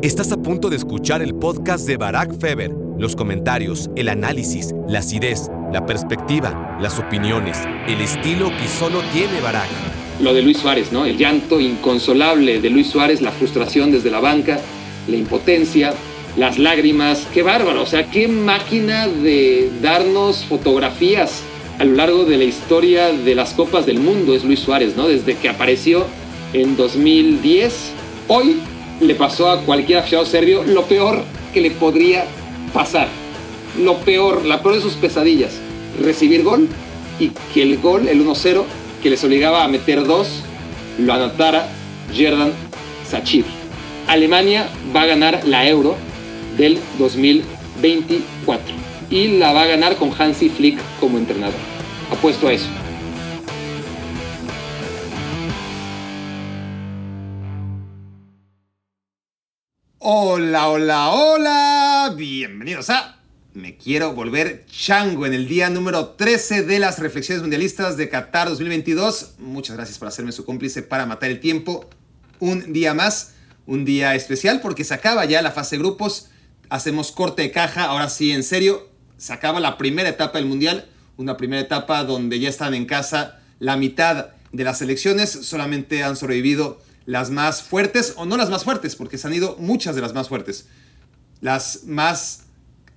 Estás a punto de escuchar el podcast de Barack Feber. Los comentarios, el análisis, la acidez, la perspectiva, las opiniones, el estilo que solo tiene Barack. Lo de Luis Suárez, ¿no? El llanto inconsolable de Luis Suárez, la frustración desde la banca, la impotencia, las lágrimas. Qué bárbaro, o sea, qué máquina de darnos fotografías a lo largo de la historia de las Copas del Mundo es Luis Suárez, ¿no? Desde que apareció en 2010, hoy le pasó a cualquier aficionado serbio lo peor que le podría pasar. Lo peor, la peor de sus pesadillas. Recibir gol y que el gol, el 1-0, que les obligaba a meter dos, lo anotara Jerdan Sachir. Alemania va a ganar la Euro del 2024 y la va a ganar con Hansi Flick como entrenador. Apuesto a eso. Hola, hola, hola. Bienvenidos a Me quiero volver chango en el día número 13 de las reflexiones mundialistas de Qatar 2022. Muchas gracias por hacerme su cómplice para matar el tiempo. Un día más, un día especial porque se acaba ya la fase de grupos. Hacemos corte de caja, ahora sí, en serio. Se acaba la primera etapa del mundial. Una primera etapa donde ya están en casa la mitad de las selecciones. Solamente han sobrevivido las más fuertes, o no las más fuertes, porque se han ido muchas de las más fuertes, las más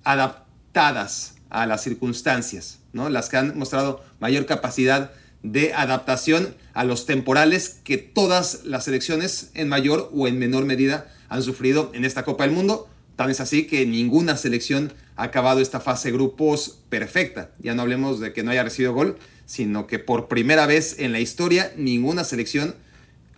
adaptadas a las circunstancias, ¿no? las que han mostrado mayor capacidad de adaptación a los temporales que todas las selecciones en mayor o en menor medida han sufrido en esta Copa del Mundo. Tan es así que ninguna selección ha acabado esta fase grupos perfecta. Ya no hablemos de que no haya recibido gol, sino que por primera vez en la historia ninguna selección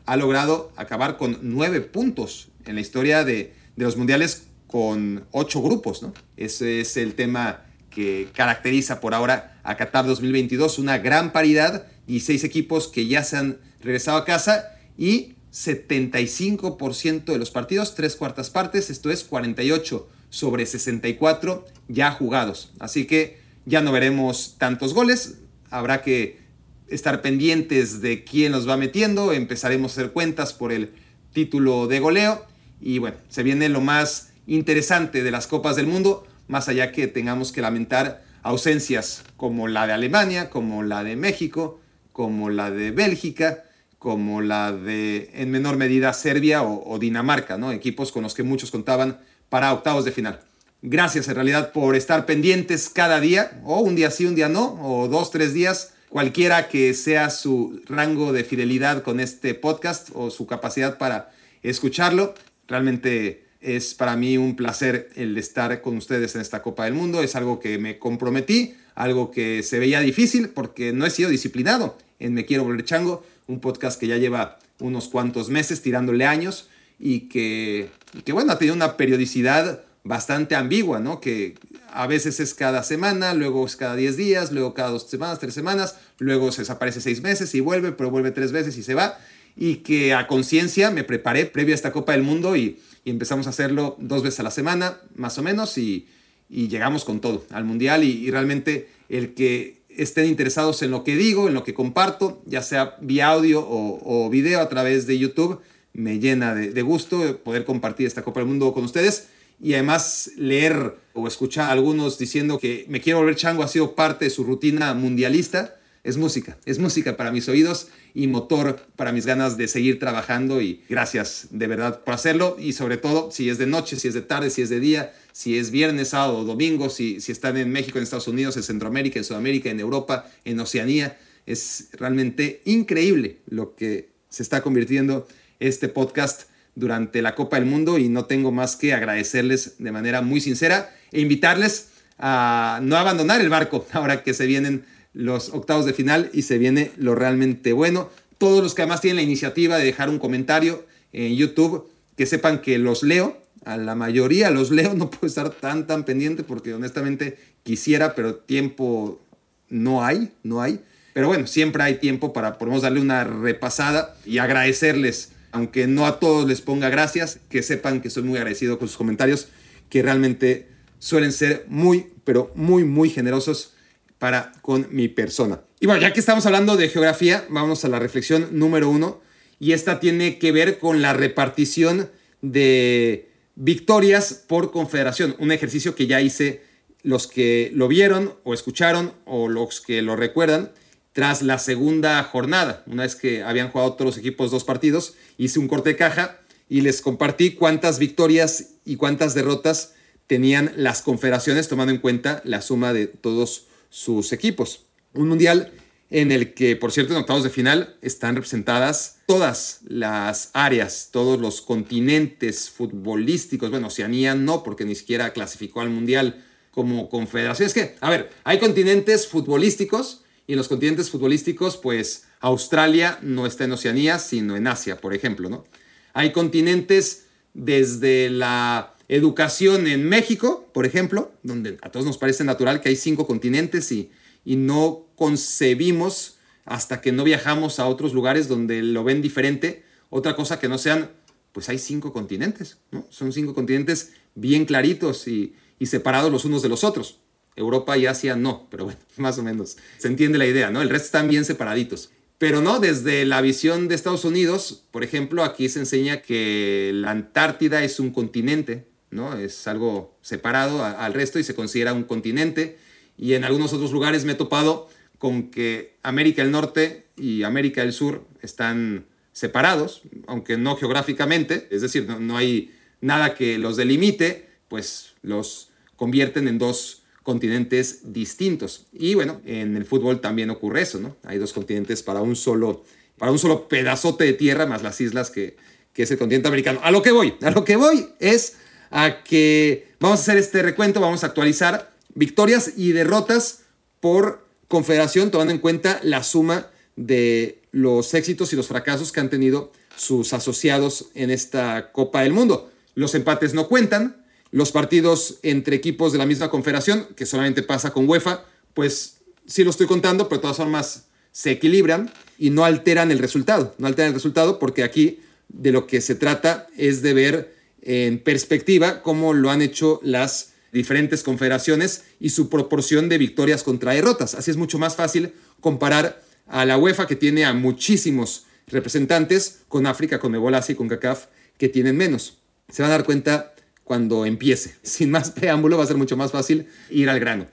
ha logrado acabar con nueve puntos en la historia de, los mundiales con ocho grupos. ¿no? Ese es el tema que caracteriza por ahora a Qatar 2022, una gran paridad, y seis equipos que ya se han regresado a casa y 75% de los partidos, tres cuartas partes, esto es 48 sobre 64 ya jugados. Así que ya no veremos tantos goles, habrá que estar pendientes de quién los va metiendo, empezaremos a hacer cuentas por el título de goleo y bueno, se viene lo más interesante de las Copas del Mundo, más allá que tengamos que lamentar ausencias como la de Alemania, como la de México, como la de Bélgica, como la de en menor medida Serbia o, Dinamarca, ¿no? equipos con los que muchos contaban para octavos de final. Gracias en realidad por estar pendientes cada día, o un día sí, un día no, o dos, tres días cualquiera que sea su rango de fidelidad con este podcast o su capacidad para escucharlo. Realmente es para mí un placer el estar con ustedes en esta Copa del Mundo. Es algo que me comprometí, algo que se veía difícil porque no he sido disciplinado en Me Quiero Volver Chango, un podcast que ya lleva unos cuantos meses tirándole años y que, que bueno, ha tenido una periodicidad bastante ambigua, ¿no? Que a veces es cada semana, luego es cada 10 días, luego cada dos semanas, tres semanas, luego se desaparece seis meses y vuelve, pero vuelve tres veces y se va. Y que a conciencia me preparé previo a esta Copa del Mundo y, empezamos a hacerlo dos veces a la semana, más o menos, y, llegamos con todo al Mundial. Y, realmente el que estén interesados en lo que digo, en lo que comparto, ya sea vía audio o, video a través de YouTube, me llena de gusto poder compartir esta Copa del Mundo con ustedes y además leer o escuchar a algunos diciendo que Me Quiero Volver Chango ha sido parte de su rutina mundialista, es música, es música para mis oídos y motor para mis ganas de seguir trabajando y gracias de verdad por hacerlo y sobre todo si es de noche, si es de tarde, si es de día, si es viernes, sábado domingo, si, si están en México, en Estados Unidos, en Centroamérica, en Sudamérica, en Europa, en Oceanía. Es realmente increíble lo que se está convirtiendo este podcast durante la Copa del Mundo y no tengo más que agradecerles de manera muy sincera e invitarles a no abandonar el barco ahora que se vienen los octavos de final y se viene lo realmente bueno. Todos los que además tienen la iniciativa de dejar un comentario en YouTube, que sepan que los leo, a la mayoría los leo, no puedo estar tan tan pendiente porque honestamente quisiera, pero tiempo no hay, no hay. Pero bueno, siempre hay tiempo para podemos darle una repasada y agradecerles aunque no a todos les ponga gracias, que sepan que soy muy agradecido con sus comentarios, que realmente suelen ser muy, pero muy, muy generosos para con mi persona. Y bueno, ya que estamos hablando de geografía, vamos a la reflexión número uno, y esta tiene que ver con la repartición de victorias por confederación, un ejercicio que ya hice los que lo vieron o escucharon o los que lo recuerdan tras la segunda jornada, una vez que habían jugado todos los equipos dos partidos, hice un corte de caja y les compartí cuántas victorias y cuántas derrotas tenían las confederaciones tomando en cuenta la suma de todos sus equipos. Un mundial en el que, por cierto, en octavos de final están representadas todas las áreas, todos los continentes futbolísticos. Bueno, Oceanía no, porque ni siquiera clasificó al mundial como confederación. Es que, a ver, hay continentes futbolísticos y en los continentes futbolísticos, pues Australia no está en Oceanía, sino en Asia, por ejemplo, ¿no? Hay continentes desde la educación en México, por ejemplo, donde a todos nos parece natural que hay cinco continentes y, y no concebimos hasta que no viajamos a otros lugares donde lo ven diferente, otra cosa que no sean, pues hay cinco continentes, ¿no? Son cinco continentes bien claritos y, y separados los unos de los otros. Europa y Asia no, pero bueno, más o menos. Se entiende la idea, ¿no? El resto están bien separaditos. Pero no, desde la visión de Estados Unidos, por ejemplo, aquí se enseña que la Antártida es un continente, ¿no? Es algo separado al resto y se considera un continente. Y en algunos otros lugares me he topado con que América del Norte y América del Sur están separados, aunque no geográficamente, es decir, no, no hay nada que los delimite, pues los convierten en dos continentes distintos. Y bueno, en el fútbol también ocurre eso, ¿no? Hay dos continentes para un solo, para un solo pedazote de tierra, más las islas que, que es el continente americano. A lo que voy, a lo que voy es a que vamos a hacer este recuento, vamos a actualizar victorias y derrotas por confederación, tomando en cuenta la suma de los éxitos y los fracasos que han tenido sus asociados en esta Copa del Mundo. Los empates no cuentan, los partidos entre equipos de la misma confederación, que solamente pasa con UEFA, pues sí lo estoy contando, pero de todas formas se equilibran y no alteran el resultado. No alteran el resultado porque aquí de lo que se trata es de ver en perspectiva cómo lo han hecho las diferentes confederaciones y su proporción de victorias contra derrotas. Así es mucho más fácil comparar a la UEFA que tiene a muchísimos representantes con África, con Ebola, y con CACAF que tienen menos. Se van a dar cuenta cuando empiece. Sin más preámbulo va a ser mucho más fácil ir al grano.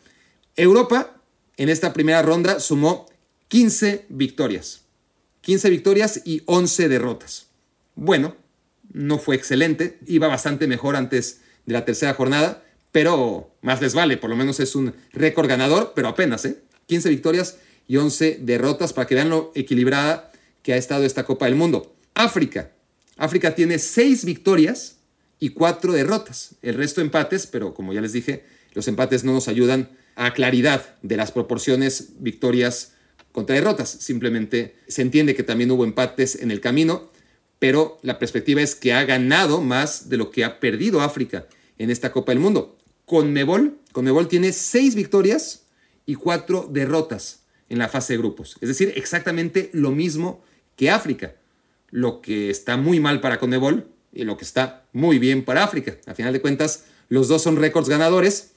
Europa en esta primera ronda sumó 15 victorias. 15 victorias y 11 derrotas. Bueno, no fue excelente, iba bastante mejor antes de la tercera jornada, pero más les vale, por lo menos es un récord ganador, pero apenas, ¿eh? 15 victorias y 11 derrotas para que vean lo equilibrada que ha estado esta Copa del Mundo. África. África tiene 6 victorias y cuatro derrotas. El resto empates, pero como ya les dije, los empates no nos ayudan a claridad de las proporciones victorias contra derrotas. Simplemente se entiende que también hubo empates en el camino, pero la perspectiva es que ha ganado más de lo que ha perdido África en esta Copa del Mundo. Con Mebol, Conmebol tiene seis victorias y cuatro derrotas en la fase de grupos. Es decir, exactamente lo mismo que África. Lo que está muy mal para Conmebol y lo que está muy bien para África. A final de cuentas, los dos son récords ganadores,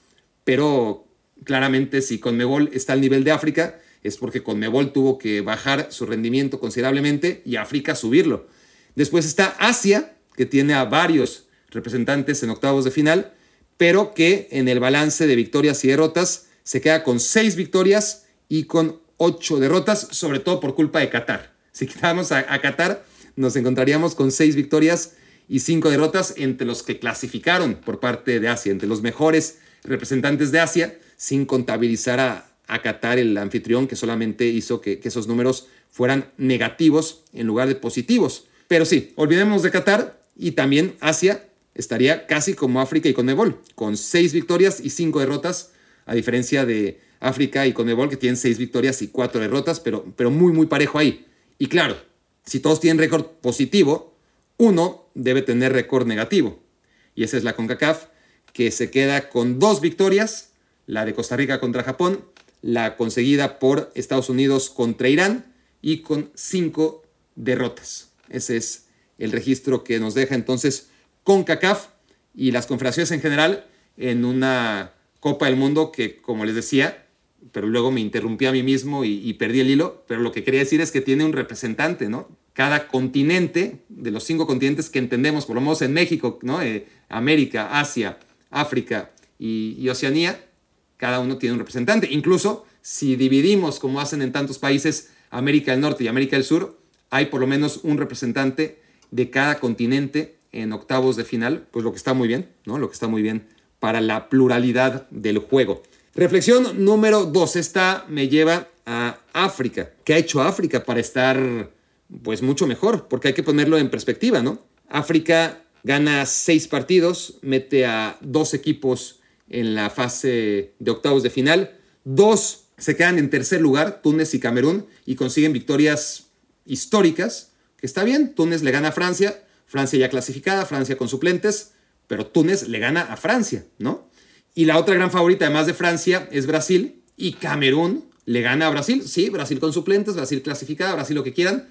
pero claramente si Conmebol está al nivel de África, es porque Conmebol tuvo que bajar su rendimiento considerablemente y África subirlo. Después está Asia, que tiene a varios representantes en octavos de final, pero que en el balance de victorias y derrotas se queda con seis victorias y con ocho derrotas, sobre todo por culpa de Qatar. Si quitamos a, a Qatar, nos encontraríamos con seis victorias y cinco derrotas entre los que clasificaron por parte de Asia, entre los mejores representantes de Asia, sin contabilizar a, Qatar, el anfitrión, que solamente hizo que, esos números fueran negativos en lugar de positivos. Pero sí, olvidemos de Qatar y también Asia estaría casi como África y Conmebol, con seis victorias y cinco derrotas, a diferencia de África y Conmebol, que tienen seis victorias y cuatro derrotas, pero, pero muy, muy parejo ahí. Y claro, si todos tienen récord positivo, uno debe tener récord negativo. Y esa es la CONCACAF, que se queda con dos victorias, la de Costa Rica contra Japón, la conseguida por Estados Unidos contra Irán y con cinco derrotas. Ese es el registro que nos deja entonces CONCACAF y las confederaciones en general en una Copa del Mundo que, como les decía, pero luego me interrumpí a mí mismo y, y, perdí el hilo, pero lo que quería decir es que tiene un representante, ¿no? Cada continente, de los cinco continentes que entendemos, por lo menos en México, ¿no? Eh, América, Asia, África y, y Oceanía, cada uno tiene un representante. Incluso si dividimos, como hacen en tantos países, América del Norte y América del Sur, hay por lo menos un representante de cada continente en octavos de final, pues lo que está muy bien, ¿no? Lo que está muy bien para la pluralidad del juego. Reflexión número dos, esta me lleva a África. ¿Qué ha hecho África para estar pues mucho mejor? Porque hay que ponerlo en perspectiva, ¿no? África gana seis partidos, mete a dos equipos en la fase de octavos de final, dos se quedan en tercer lugar, Túnez y Camerún, y consiguen victorias históricas, que está bien, Túnez le gana a Francia, Francia ya clasificada, Francia con suplentes, pero Túnez le gana a Francia, ¿no? Y la otra gran favorita, además de Francia, es Brasil, y Camerún le gana a Brasil, sí, Brasil con suplentes, Brasil clasificada, Brasil lo que quieran,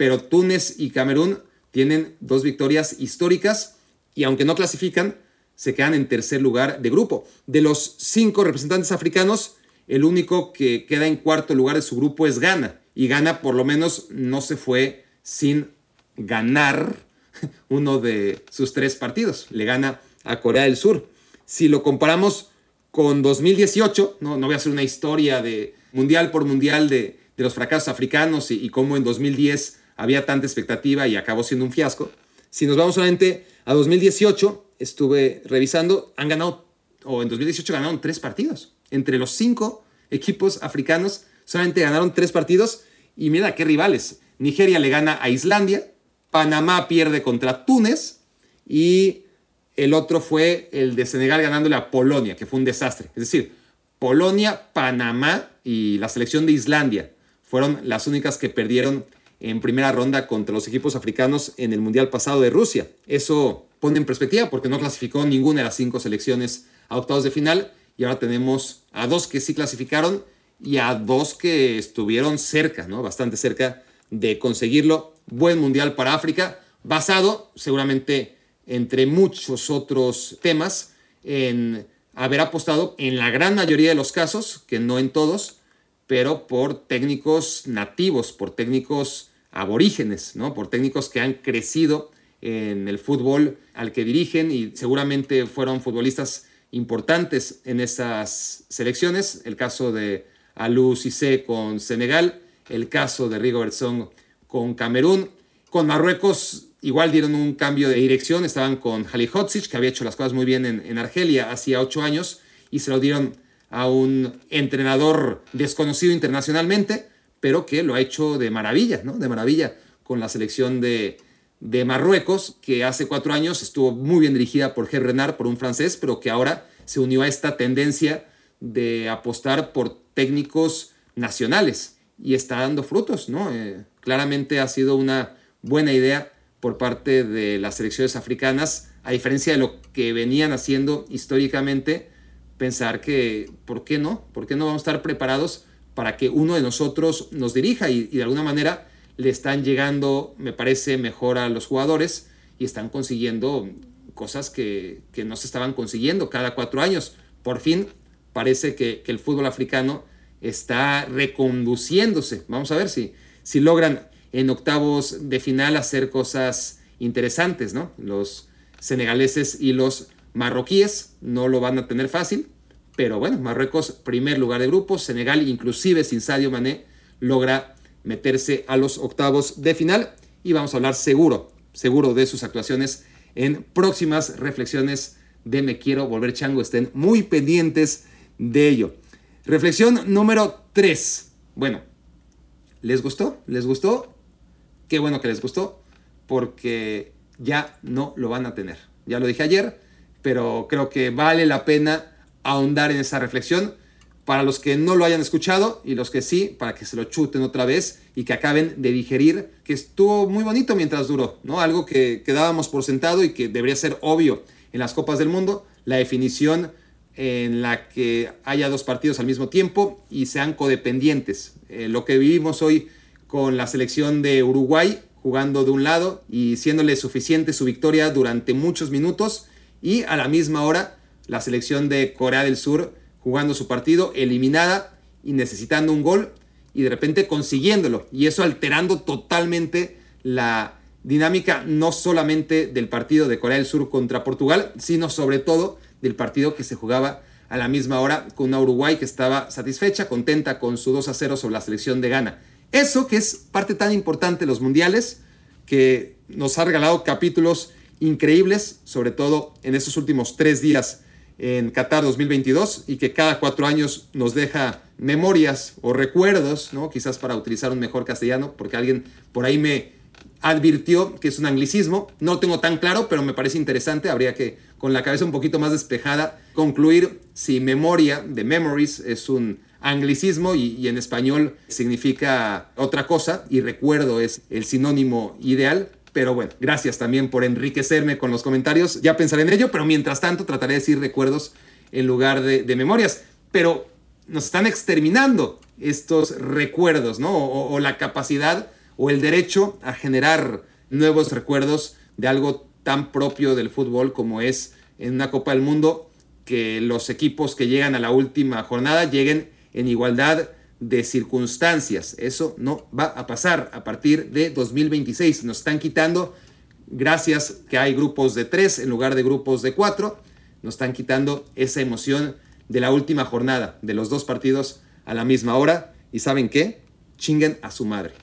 pero Túnez y Camerún tienen dos victorias históricas y aunque no clasifican, se quedan en tercer lugar de grupo. De los cinco representantes africanos, el único que queda en cuarto lugar de su grupo es Ghana. Y Ghana por lo menos no se fue sin ganar uno de sus tres partidos. Le gana a Corea del Sur. Si lo comparamos con 2018, no, no voy a hacer una historia de mundial por mundial de, los fracasos africanos y, y cómo en 2010 había tanta expectativa y acabó siendo un fiasco. Si nos vamos solamente a 2018, estuve revisando, han ganado, o en 2018 ganaron tres partidos. Entre los cinco equipos africanos, solamente ganaron tres partidos. Y mira qué rivales. Nigeria le gana a Islandia, Panamá pierde contra Túnez y el otro fue el de Senegal ganándole a Polonia, que fue un desastre. Es decir, Polonia, Panamá y la selección de Islandia fueron las únicas que perdieron en primera ronda contra los equipos africanos en el Mundial pasado de Rusia. Eso pone en perspectiva porque no clasificó ninguna de las cinco selecciones a octavos de final y ahora tenemos a dos que sí clasificaron y a dos que estuvieron cerca, ¿no? Bastante cerca de conseguirlo. Buen mundial para África, basado seguramente entre muchos otros temas en haber apostado en la gran mayoría de los casos, que no en todos, pero por técnicos nativos, por técnicos aborígenes, ¿no? por técnicos que han crecido en el fútbol al que dirigen y seguramente fueron futbolistas importantes en esas selecciones. El caso de Alou Cissé con Senegal, el caso de Rigobertson con Camerún. Con Marruecos igual dieron un cambio de dirección, estaban con Halilhodzic, que había hecho las cosas muy bien en, en Argelia hacía ocho años, y se lo dieron a un entrenador desconocido internacionalmente, pero que lo ha hecho de maravilla, ¿no? De maravilla con la selección de, Marruecos, que hace cuatro años estuvo muy bien dirigida por Gerard Renard, por un francés, pero que ahora se unió a esta tendencia de apostar por técnicos nacionales y está dando frutos, ¿no? Eh, claramente ha sido una buena idea por parte de las selecciones africanas, a diferencia de lo que venían haciendo históricamente, pensar que, ¿por qué no? ¿Por qué no vamos a estar preparados para que uno de nosotros nos dirija y, de alguna manera le están llegando, me parece, mejor a los jugadores y están consiguiendo cosas que, no se estaban consiguiendo cada cuatro años. Por fin parece que, el fútbol africano está reconduciéndose. Vamos a ver si, si logran en octavos de final hacer cosas interesantes, ¿no? Los senegaleses y los marroquíes no lo van a tener fácil, pero bueno, Marruecos, primer lugar de grupo. Senegal, inclusive sin Sadio Mané, logra meterse a los octavos de final. Y vamos a hablar seguro, seguro de sus actuaciones en próximas reflexiones de Me Quiero Volver Chango. Estén muy pendientes de ello. Reflexión número 3. Bueno, ¿les gustó? ¿Les gustó? Qué bueno que les gustó, porque ya no lo van a tener. Ya lo dije ayer, pero creo que vale la pena ahondar en esa reflexión. Para los que no lo hayan escuchado y los que sí, para que se lo chuten otra vez y que acaben de digerir que estuvo muy bonito mientras duró, ¿no? Algo que, quedábamos por sentado y que debería ser obvio en las Copas del Mundo, la definición en la que haya dos partidos al mismo tiempo y sean codependientes. Eh, lo que vivimos hoy con la selección de Uruguay jugando de un lado y siéndole suficiente su victoria durante muchos minutos y a la misma hora la selección de Corea del Sur jugando su partido, eliminada y necesitando un gol y de repente consiguiéndolo. Y eso alterando totalmente la dinámica no solamente del partido de Corea del Sur contra Portugal, sino sobre todo del partido que se jugaba a la misma hora con una Uruguay que estaba satisfecha, contenta con su 2 a 0 sobre la selección de Ghana. Eso que es parte tan importante de los mundiales, que nos ha regalado capítulos increíbles, sobre todo en estos últimos tres días en Qatar 2022 y que cada cuatro años nos deja memorias o recuerdos, ¿no? quizás para utilizar un mejor castellano, porque alguien por ahí me advirtió que es un anglicismo. No lo tengo tan claro, pero me parece interesante. Habría que, con la cabeza un poquito más despejada, concluir si memoria de memories es un anglicismo y, en español significa otra cosa y recuerdo es el sinónimo ideal. Pero bueno, gracias también por enriquecerme con los comentarios. Ya pensaré en ello, pero mientras tanto trataré de decir recuerdos en lugar de, memorias. Pero nos están exterminando estos recuerdos, ¿no? o la capacidad o el derecho a generar nuevos recuerdos de algo tan propio del fútbol como es en una Copa del Mundo que los equipos que llegan a la última jornada lleguen en igualdad de circunstancias. Eso no va a pasar a partir de 2026. Nos están quitando, gracias que hay grupos de tres en lugar de grupos de cuatro, nos están quitando esa emoción de la última jornada, de los dos partidos a la misma hora. ¿Y saben qué? Chinguen a su madre.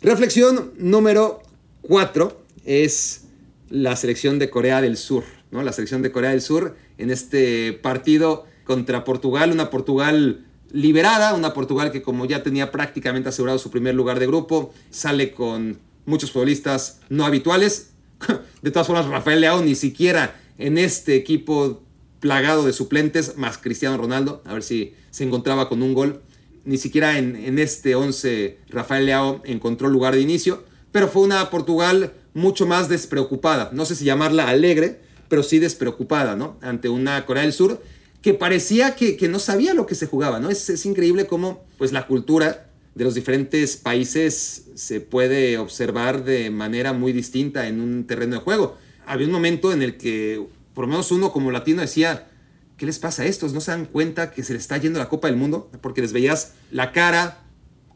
Reflexión número 4 es la selección de Corea del Sur, ¿no? La selección de Corea del Sur en este partido contra Portugal, una Portugal liberada, una Portugal que como ya tenía prácticamente asegurado su primer lugar de grupo, sale con muchos futbolistas no habituales. De todas formas, Rafael Leao ni siquiera en este equipo plagado de suplentes, más Cristiano Ronaldo, a ver si se encontraba con un gol ni siquiera en, este 11 Rafael Leao encontró lugar de inicio, pero fue una Portugal mucho más despreocupada, no sé si llamarla alegre, pero sí despreocupada, ¿no? Ante una Corea del Sur que parecía que, no sabía lo que se jugaba, ¿no? Es, es, increíble cómo pues, la cultura de los diferentes países se puede observar de manera muy distinta en un terreno de juego. Había un momento en el que, por lo menos uno como latino decía, ¿qué les pasa a estos? ¿No se dan cuenta que se les está yendo la Copa del Mundo? Porque les veías la cara,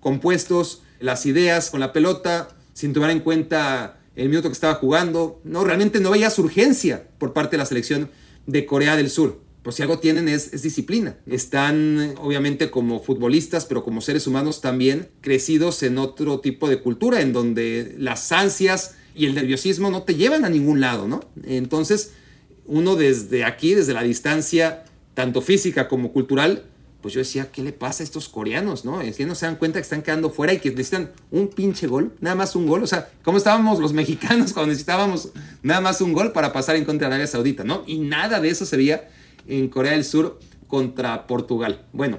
compuestos, las ideas con la pelota, sin tomar en cuenta el minuto que estaba jugando. No, realmente no veías urgencia por parte de la selección de Corea del Sur. Pues si algo tienen es, disciplina. Están obviamente como futbolistas, pero como seres humanos también crecidos en otro tipo de cultura, en donde las ansias y el nerviosismo no te llevan a ningún lado, ¿no? Entonces, uno desde aquí, desde la distancia, tanto física como cultural, pues yo decía, ¿qué le pasa a estos coreanos? ¿no? Es que no se dan cuenta que están quedando fuera y que necesitan un pinche gol, nada más un gol. O sea, ¿cómo estábamos los mexicanos cuando necesitábamos nada más un gol para pasar en contra de Arabia Saudita? ¿no? Y nada de eso se veía en Corea del Sur contra Portugal. Bueno,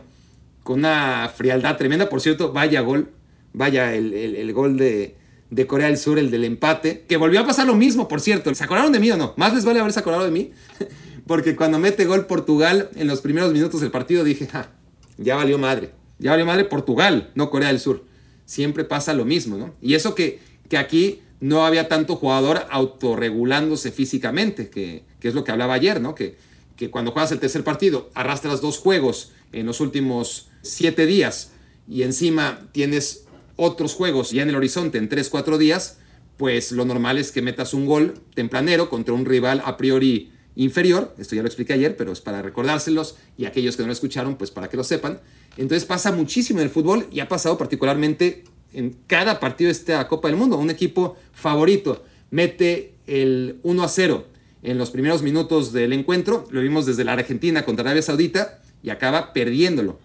con una frialdad tremenda. Por cierto, vaya gol, vaya el gol de, de Corea del Sur, el del empate, que volvió a pasar lo mismo, por cierto. ¿Se acordaron de mí o no? Más les vale haberse acordado de mí, porque cuando mete gol Portugal en los primeros minutos del partido dije, ja, ya valió madre. Ya valió madre Portugal, no Corea del Sur. Siempre pasa lo mismo, ¿no? Y eso que, que aquí no había tanto jugador autorregulándose físicamente, que, que es lo que hablaba ayer, ¿no? Que, que cuando juegas el tercer partido, arrastras dos juegos en los últimos siete días y encima tienes otros juegos ya en el horizonte en 3-4 días, pues lo normal es que metas un gol tempranero contra un rival a priori inferior, esto ya lo expliqué ayer, pero es para recordárselos y aquellos que no lo escucharon, pues para que lo sepan. Entonces pasa muchísimo en el fútbol y ha pasado particularmente en cada partido de esta Copa del Mundo. Un equipo favorito mete el 1 a 0 en los primeros minutos del encuentro, lo vimos desde la Argentina contra Arabia Saudita y acaba perdiéndolo.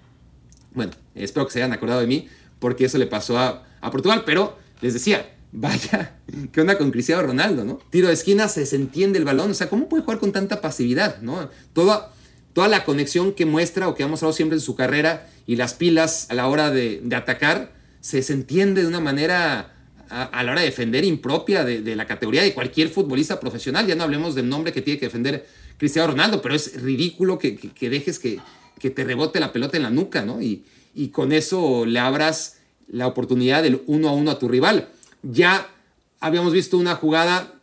Bueno, espero que se hayan acordado de mí, porque eso le pasó a, Portugal, pero les decía, vaya, ¿qué onda con Cristiano Ronaldo, no? Tiro de esquina, se desentiende el balón, o sea, ¿cómo puede jugar con tanta pasividad, no? Toda, toda la conexión que muestra o que ha mostrado siempre en su carrera y las pilas a la hora de, atacar, se desentiende de una manera a, la hora de defender impropia de, la categoría de cualquier futbolista profesional. Ya no hablemos del nombre que tiene que defender Cristiano Ronaldo, pero es ridículo que, dejes que, que, te rebote la pelota en la nuca, ¿no? Y, y con eso le abras la oportunidad del uno a uno a tu rival. Ya habíamos visto una jugada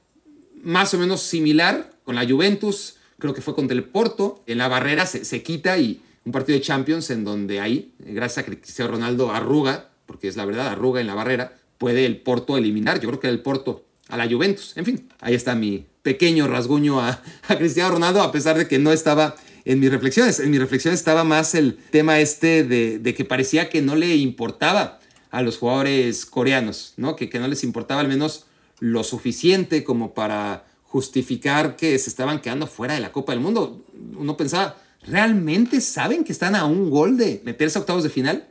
más o menos similar con la Juventus, creo que fue contra el Porto, en la barrera se, quita y un partido de Champions en donde ahí, gracias a que Cristiano Ronaldo arruga, porque es la verdad, arruga en la barrera, puede el Porto eliminar. Yo creo que el Porto a la Juventus. En fin, ahí está mi pequeño rasguño a, Cristiano Ronaldo, a pesar de que no estaba en mis reflexiones. En mis reflexiones estaba más el tema este de, que parecía que no le importaba a los jugadores coreanos, ¿no? Que, que no les importaba al menos lo suficiente como para justificar que se estaban quedando fuera de la Copa del Mundo. Uno pensaba, ¿realmente saben que están a un gol de meterse a octavos de final?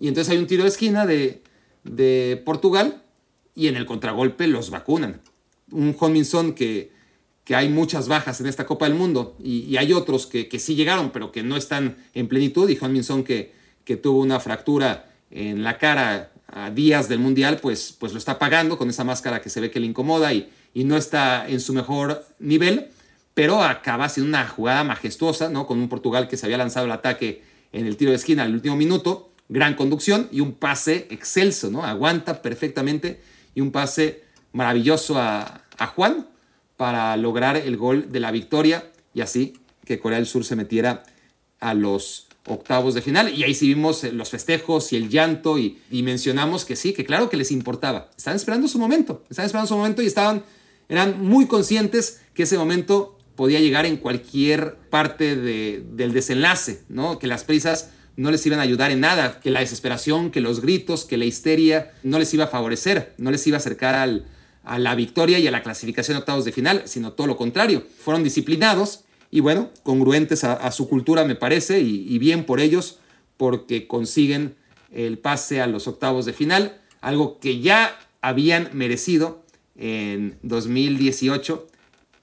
Y entonces hay un tiro de esquina de, de Portugal y en el contragolpe los vacunan. Un Minson que, que hay muchas bajas en esta Copa del Mundo y, hay otros que, que, sí llegaron pero que no están en plenitud y Minson que, que tuvo una fractura en la cara a días del Mundial pues, pues lo está pagando con esa máscara que se ve que le incomoda y, y no está en su mejor nivel pero acaba siendo una jugada majestuosa, ¿no? Con un Portugal que se había lanzado el ataque en el tiro de esquina al último minuto, gran conducción y un pase excelso, ¿no? Aguanta perfectamente y un pase maravilloso a, Juan para lograr el gol de la victoria y así que Corea del Sur se metiera a los octavos de final. Y ahí sí vimos eh, los festejos y el llanto y, mencionamos que sí, que claro que les importaba. Estaban esperando su momento, estaban esperando su momento y estaban, eran muy conscientes que ese momento podía llegar en cualquier parte del desenlace, ¿no? Que las prisas no les iban a ayudar en nada, que la desesperación, que los gritos, que la histeria no les iba a favorecer, no les iba a acercar al, a la victoria y a la clasificación de octavos de final, sino todo lo contrario. Fueron disciplinados y bueno, congruentes a, su cultura me parece y, bien por ellos porque consiguen el pase a los octavos de final, algo que ya habían merecido en 2018,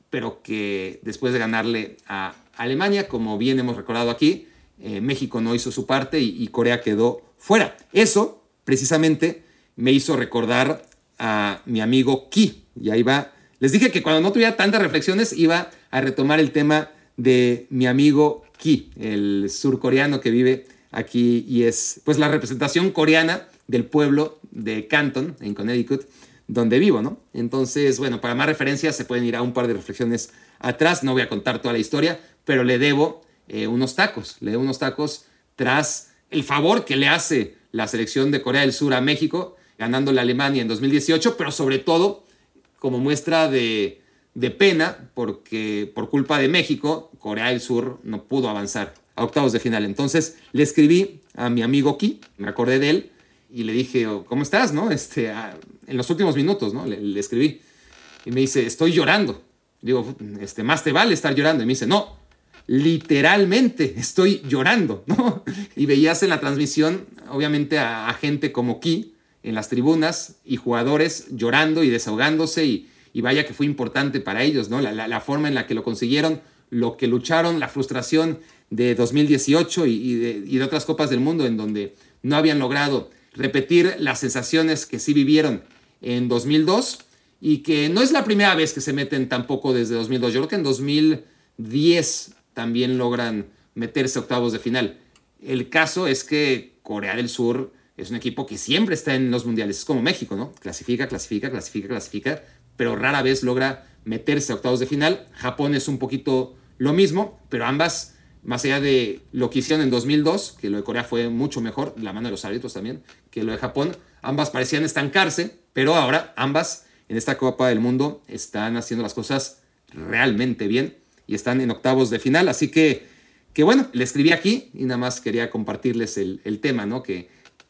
pero que después de ganarle a Alemania, como bien hemos recordado aquí, eh, México no hizo su parte y, Corea quedó fuera. Eso precisamente me hizo recordar a mi amigo Ki. Y ahí va. Les dije que cuando no tuviera tantas reflexiones iba a retomar el tema de mi amigo Ki, el surcoreano que vive aquí y es pues la representación coreana del pueblo de Canton, en Connecticut, donde vivo, ¿no? Entonces, bueno, para más referencias se pueden ir a un par de reflexiones atrás, no voy a contar toda la historia, pero le debo eh, unos tacos, le dio unos tacos tras el favor que le hace la selección de Corea del Sur a México, ganando la Alemania en 2018, pero sobre todo como muestra de, pena, porque por culpa de México, Corea del Sur no pudo avanzar a octavos de final. Entonces le escribí a mi amigo Ki, me acordé de él, y le dije, ¿cómo estás? ¿No? Este, en los últimos minutos, ¿no? Le, le, escribí. Y me dice, estoy llorando. Digo, este, más te vale estar llorando. Y me dice, no, literalmente estoy llorando, ¿no? Y veías en la transmisión, obviamente, a, gente como Ki en las tribunas y jugadores llorando y desahogándose y, vaya que fue importante para ellos, ¿no? La, forma en la que lo consiguieron, lo que lucharon, la frustración de 2018 y, de, y de otras copas del mundo en donde no habían logrado repetir las sensaciones que sí vivieron en 2002 y que no es la primera vez que se meten tampoco desde 2002. Yo creo que en 2010 también logran meterse a octavos de final. El caso es que Corea del Sur es un equipo que siempre está en los mundiales. Es como México, ¿no? Clasifica, clasifica, clasifica, clasifica, pero rara vez logra meterse a octavos de final. Japón es un poquito lo mismo, pero ambas, más allá de lo que hicieron en 2002, que lo de Corea fue mucho mejor, la mano de los árbitros también, que lo de Japón, ambas parecían estancarse, pero ahora ambas en esta Copa del Mundo están haciendo las cosas realmente bien y están en octavos de final. Así que, que bueno, le escribí aquí y nada más quería compartirles el, tema, ¿no? Que,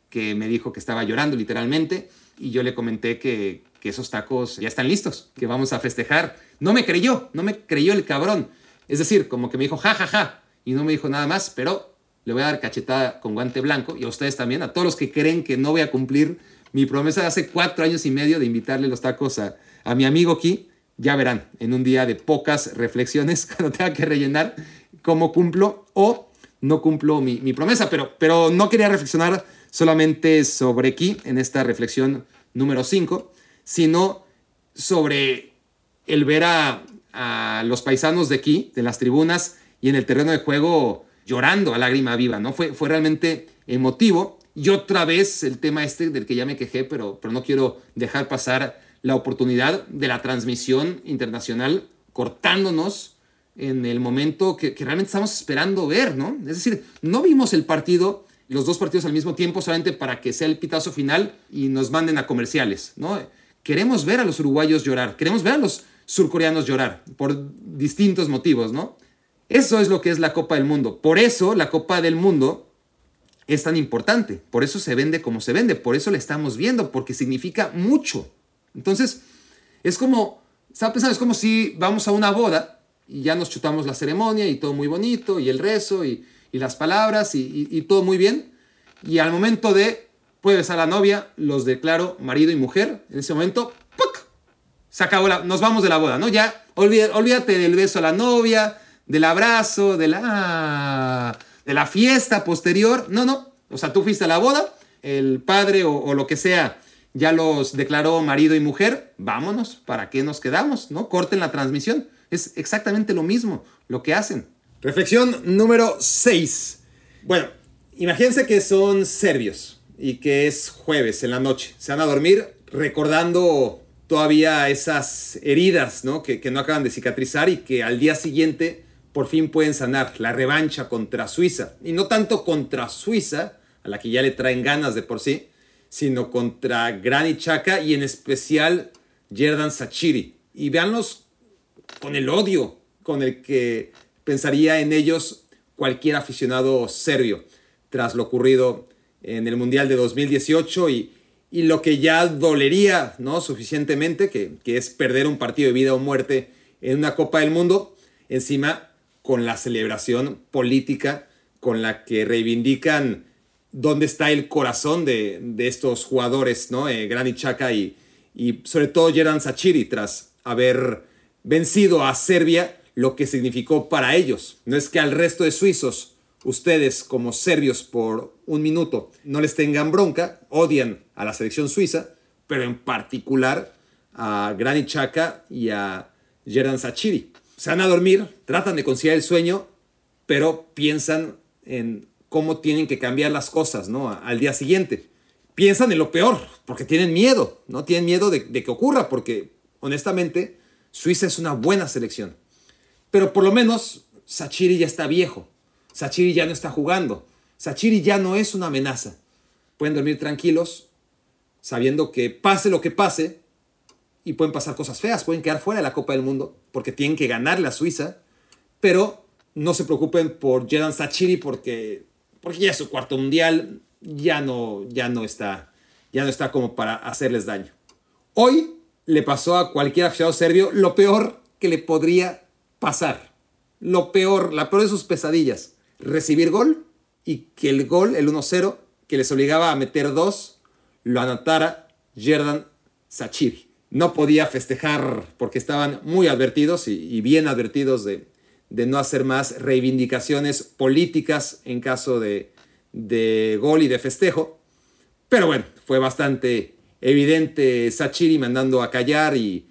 que me dijo que estaba llorando literalmente y yo le comenté que, que esos tacos ya están listos, que vamos a festejar. No me creyó, no me creyó el cabrón. Es decir, como que me dijo, ja, ja, ja, y no me dijo nada más, pero le voy a dar cachetada con guante blanco y a ustedes también, a todos los que creen que no voy a cumplir mi promesa de hace cuatro años y medio de invitarle los tacos a, a mi amigo aquí ya verán, en un día de pocas reflexiones, cuando tenga que rellenar cómo cumplo o no cumplo mi, promesa. Pero, pero no quería reflexionar solamente sobre Ki en esta reflexión número 5, sino sobre el ver a, los paisanos de Ki, de las tribunas y en el terreno de juego llorando a lágrima viva, ¿no? Fue, fue realmente emotivo. Y otra vez el tema este del que ya me quejé, pero, pero no quiero dejar pasar la oportunidad de la transmisión internacional cortándonos en el momento que, realmente estamos esperando ver, ¿no? Es decir, no vimos el partido los dos partidos al mismo tiempo solamente para que sea el pitazo final y nos manden a comerciales, ¿no? Queremos ver a los uruguayos llorar, queremos ver a los surcoreanos llorar por distintos motivos, ¿no? Eso es lo que es la Copa del Mundo. Por eso la Copa del Mundo es tan importante, por eso se vende como se vende, por eso la estamos viendo, porque significa mucho. Entonces, es como, estaba pensando, es como si vamos a una boda y ya nos chutamos la ceremonia y todo muy bonito, y el rezo y, las palabras y, todo muy bien. Y al momento de, puedes a la novia, los declaro marido y mujer. En ese momento, ¡puc! se acabó la, nos vamos de la boda, ¿no? Ya, olvídate, del beso a la novia, del abrazo, de la, de la fiesta posterior. No, no. O sea, tú fuiste a la boda, el padre o lo que sea ya los declaró marido y mujer, vámonos, ¿para qué nos quedamos? ¿No? Corten la transmisión. Es exactamente lo mismo lo que hacen. Reflexión número 6. Bueno, imagínense que son serbios y que es jueves en la noche. Se van a dormir recordando todavía esas heridas ¿no? Que, que no acaban de cicatrizar y que al día siguiente por fin pueden sanar la revancha contra Suiza. Y no tanto contra Suiza, a la que ya le traen ganas de por sí, sino contra Granit Chaka y en especial Jerdan Sachiri. Y véanlos con el odio con el que pensaría en ellos cualquier aficionado serbio tras lo ocurrido en el Mundial de 2018 y, y lo que ya dolería ¿no? suficientemente, que, que es perder un partido de vida o muerte en una Copa del Mundo, encima con la celebración política con la que reivindican dónde está el corazón de, estos jugadores, ¿no? Eh, y, y sobre todo Jeran Sachiri tras haber vencido a Serbia, lo que significó para ellos. No es que al resto de suizos, ustedes como serbios por un minuto, no les tengan bronca, odian a la selección suiza, pero en particular a Granit Xhaka y a Jeran Sachiri. Se van a dormir, tratan de conciliar el sueño, pero piensan en cómo tienen que cambiar las cosas, ¿no? Al día siguiente. Piensan en lo peor, porque tienen miedo, ¿no? Tienen miedo de, que ocurra, porque honestamente Suiza es una buena selección. Pero por lo menos Sachiri ya está viejo. Sachiri ya no está jugando. Sachiri ya no es una amenaza. Pueden dormir tranquilos, sabiendo que pase lo que pase, y pueden pasar cosas feas, pueden quedar fuera de la Copa del Mundo, porque tienen que ganarle a Suiza, pero no se preocupen por Jedan Sachiri porque porque ya su cuarto mundial, ya no, ya no está, ya no está como para hacerles daño. Hoy le pasó a cualquier aficionado serbio lo peor que le podría pasar. Lo peor, la peor de sus pesadillas. Recibir gol y que el gol, el 1-0, que les obligaba a meter dos, lo anotara Jerdan Sachiri. No podía festejar porque estaban muy advertidos y bien advertidos de, de no hacer más reivindicaciones políticas en caso de, gol y de festejo. Pero bueno, fue bastante evidente Sachiri mandando a callar y,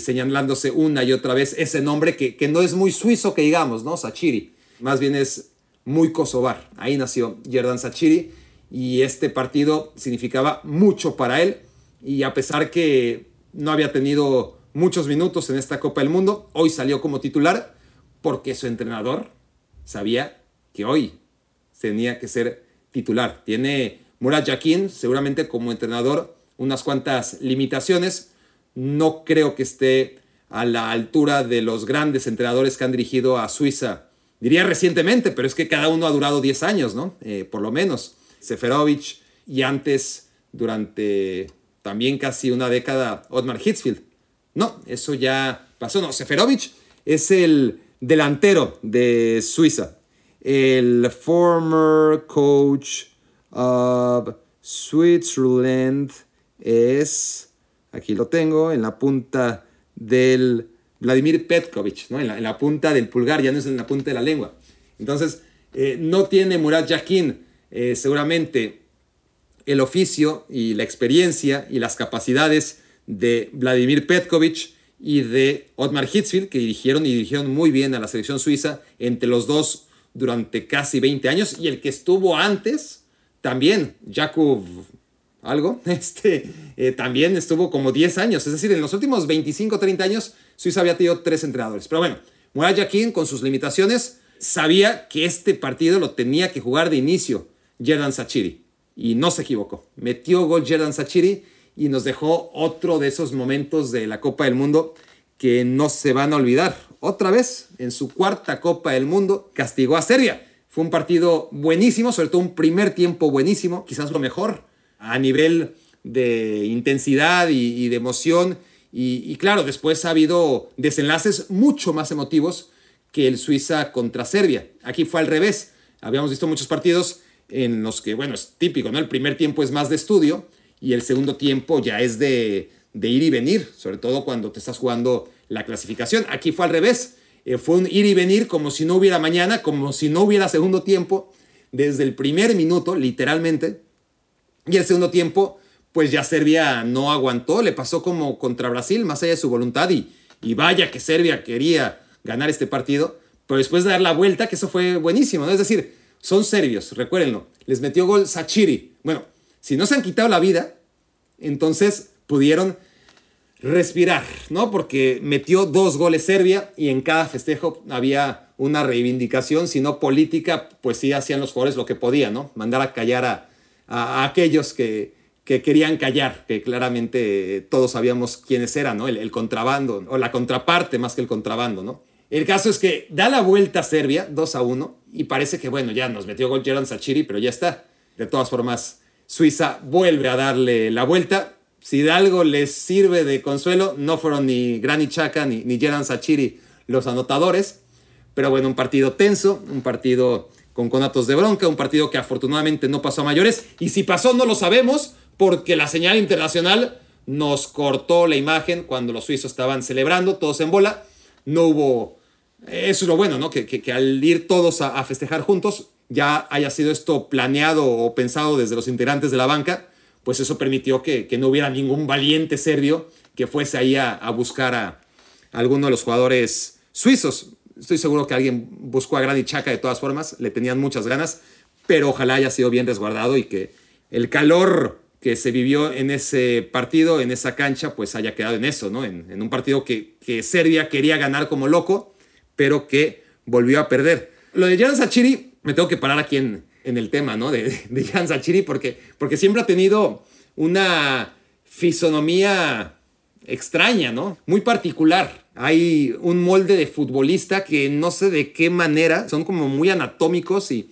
señalándose una y otra vez ese nombre que, que, no es muy suizo que digamos, ¿no? Sachiri. Más bien es muy kosovar. Ahí nació Yerdan Sachiri y este partido significaba mucho para él y a pesar que no había tenido muchos minutos en esta Copa del Mundo, hoy salió como titular porque su entrenador sabía que hoy tenía que ser titular. Tiene Murat Yakin, seguramente como entrenador, unas cuantas limitaciones. No creo que esté a la altura de los grandes entrenadores que han dirigido a Suiza. Diría recientemente, pero es que cada uno ha durado 10 años, ¿no? Eh, por lo menos. Seferovic y antes, durante también casi una década, Otmar Hitzfield. No, eso ya pasó. No, Seferovic es el delantero de Suiza. El former coach of Switzerland es, aquí lo tengo, en la punta del Vladimir Petkovic, ¿no? en, la, punta del pulgar, ya no es en la punta de la lengua. Entonces, eh, no tiene Murat Yakin eh, seguramente el oficio y la experiencia y las capacidades de Vladimir Petkovic, y de Otmar Hitzfeld, que dirigieron y dirigieron muy bien a la selección suiza entre los dos durante casi 20 años, y el que estuvo antes también, Jakub algo, este, eh, también estuvo como 10 años, es decir, en los últimos 25 30 años Suiza había tenido tres entrenadores. Pero bueno, Murat Yakin con sus limitaciones sabía que este partido lo tenía que jugar de inicio. Jerdan Sachiri. Y no se equivocó. Metió gol Jerdan Sachiri y nos dejó otro de esos momentos de la Copa del Mundo que no se van a olvidar. Otra vez, en su cuarta Copa del Mundo, castigó a Serbia. Fue un partido buenísimo, sobre todo un primer tiempo buenísimo, quizás lo mejor a nivel de intensidad y, de emoción. Y, claro, después ha habido desenlaces mucho más emotivos que el Suiza contra Serbia. Aquí fue al revés. Habíamos visto muchos partidos en los que, bueno, es típico, ¿no? El primer tiempo es más de estudio y el segundo tiempo ya es de, de ir y venir, sobre todo cuando te estás jugando la clasificación. Aquí fue al revés. Eh, fue un ir y venir como si no hubiera mañana, como si no hubiera segundo tiempo, desde el primer minuto, literalmente. Y el segundo tiempo, pues ya Serbia no aguantó, le pasó como contra Brasil, más allá de su voluntad. Y, y vaya que Serbia quería ganar este partido, pero después de dar la vuelta, que eso fue buenísimo, ¿no? Es decir, son serbios, recuérdenlo. Les metió gol Sachiri. Bueno, si no se han quitado la vida, entonces pudieron respirar, ¿no? Porque metió dos goles Serbia y en cada festejo había una reivindicación, si no política, pues sí hacían los jugadores lo que podían, ¿no? Mandar a callar a, aquellos que, que, querían callar, que claramente todos sabíamos quiénes eran, ¿no? El, contrabando, o la contraparte más que el contrabando, ¿no? El caso es que da la vuelta a Serbia, 2 a 1, y parece que, bueno, ya nos metió gol Jeran Sachiri, pero ya está. De todas formas, Suiza vuelve a darle la vuelta si de algo les sirve de consuelo, no fueron ni Granny Chaka ni, ni Jeran Sachiri los anotadores. Pero bueno, un partido tenso, un partido con conatos de bronca, un partido que afortunadamente no pasó a mayores. Y si pasó, no lo sabemos, porque la señal internacional nos cortó la imagen cuando los suizos estaban celebrando, todos en bola. No hubo. Eso es lo bueno, ¿no? Que, al ir todos a festejar juntos, ya haya sido esto planeado o pensado desde los integrantes de la banca pues eso permitió que, no hubiera ningún valiente serbio que fuese ahí a, buscar a, alguno de los jugadores suizos. Estoy seguro que alguien buscó a Granit de todas formas, le tenían muchas ganas, pero ojalá haya sido bien resguardado y que el calor que se vivió en ese partido, en esa cancha, pues haya quedado en eso, ¿no? En, un partido que, que, Serbia quería ganar como loco, pero que volvió a perder. Lo de Jan Sachiri, me tengo que parar aquí en, en el tema, ¿no? De, de Jan Sachiri, porque, porque siempre ha tenido una fisonomía extraña, ¿no? Muy particular. Hay un molde de futbolista que no sé de qué manera, son como muy anatómicos y,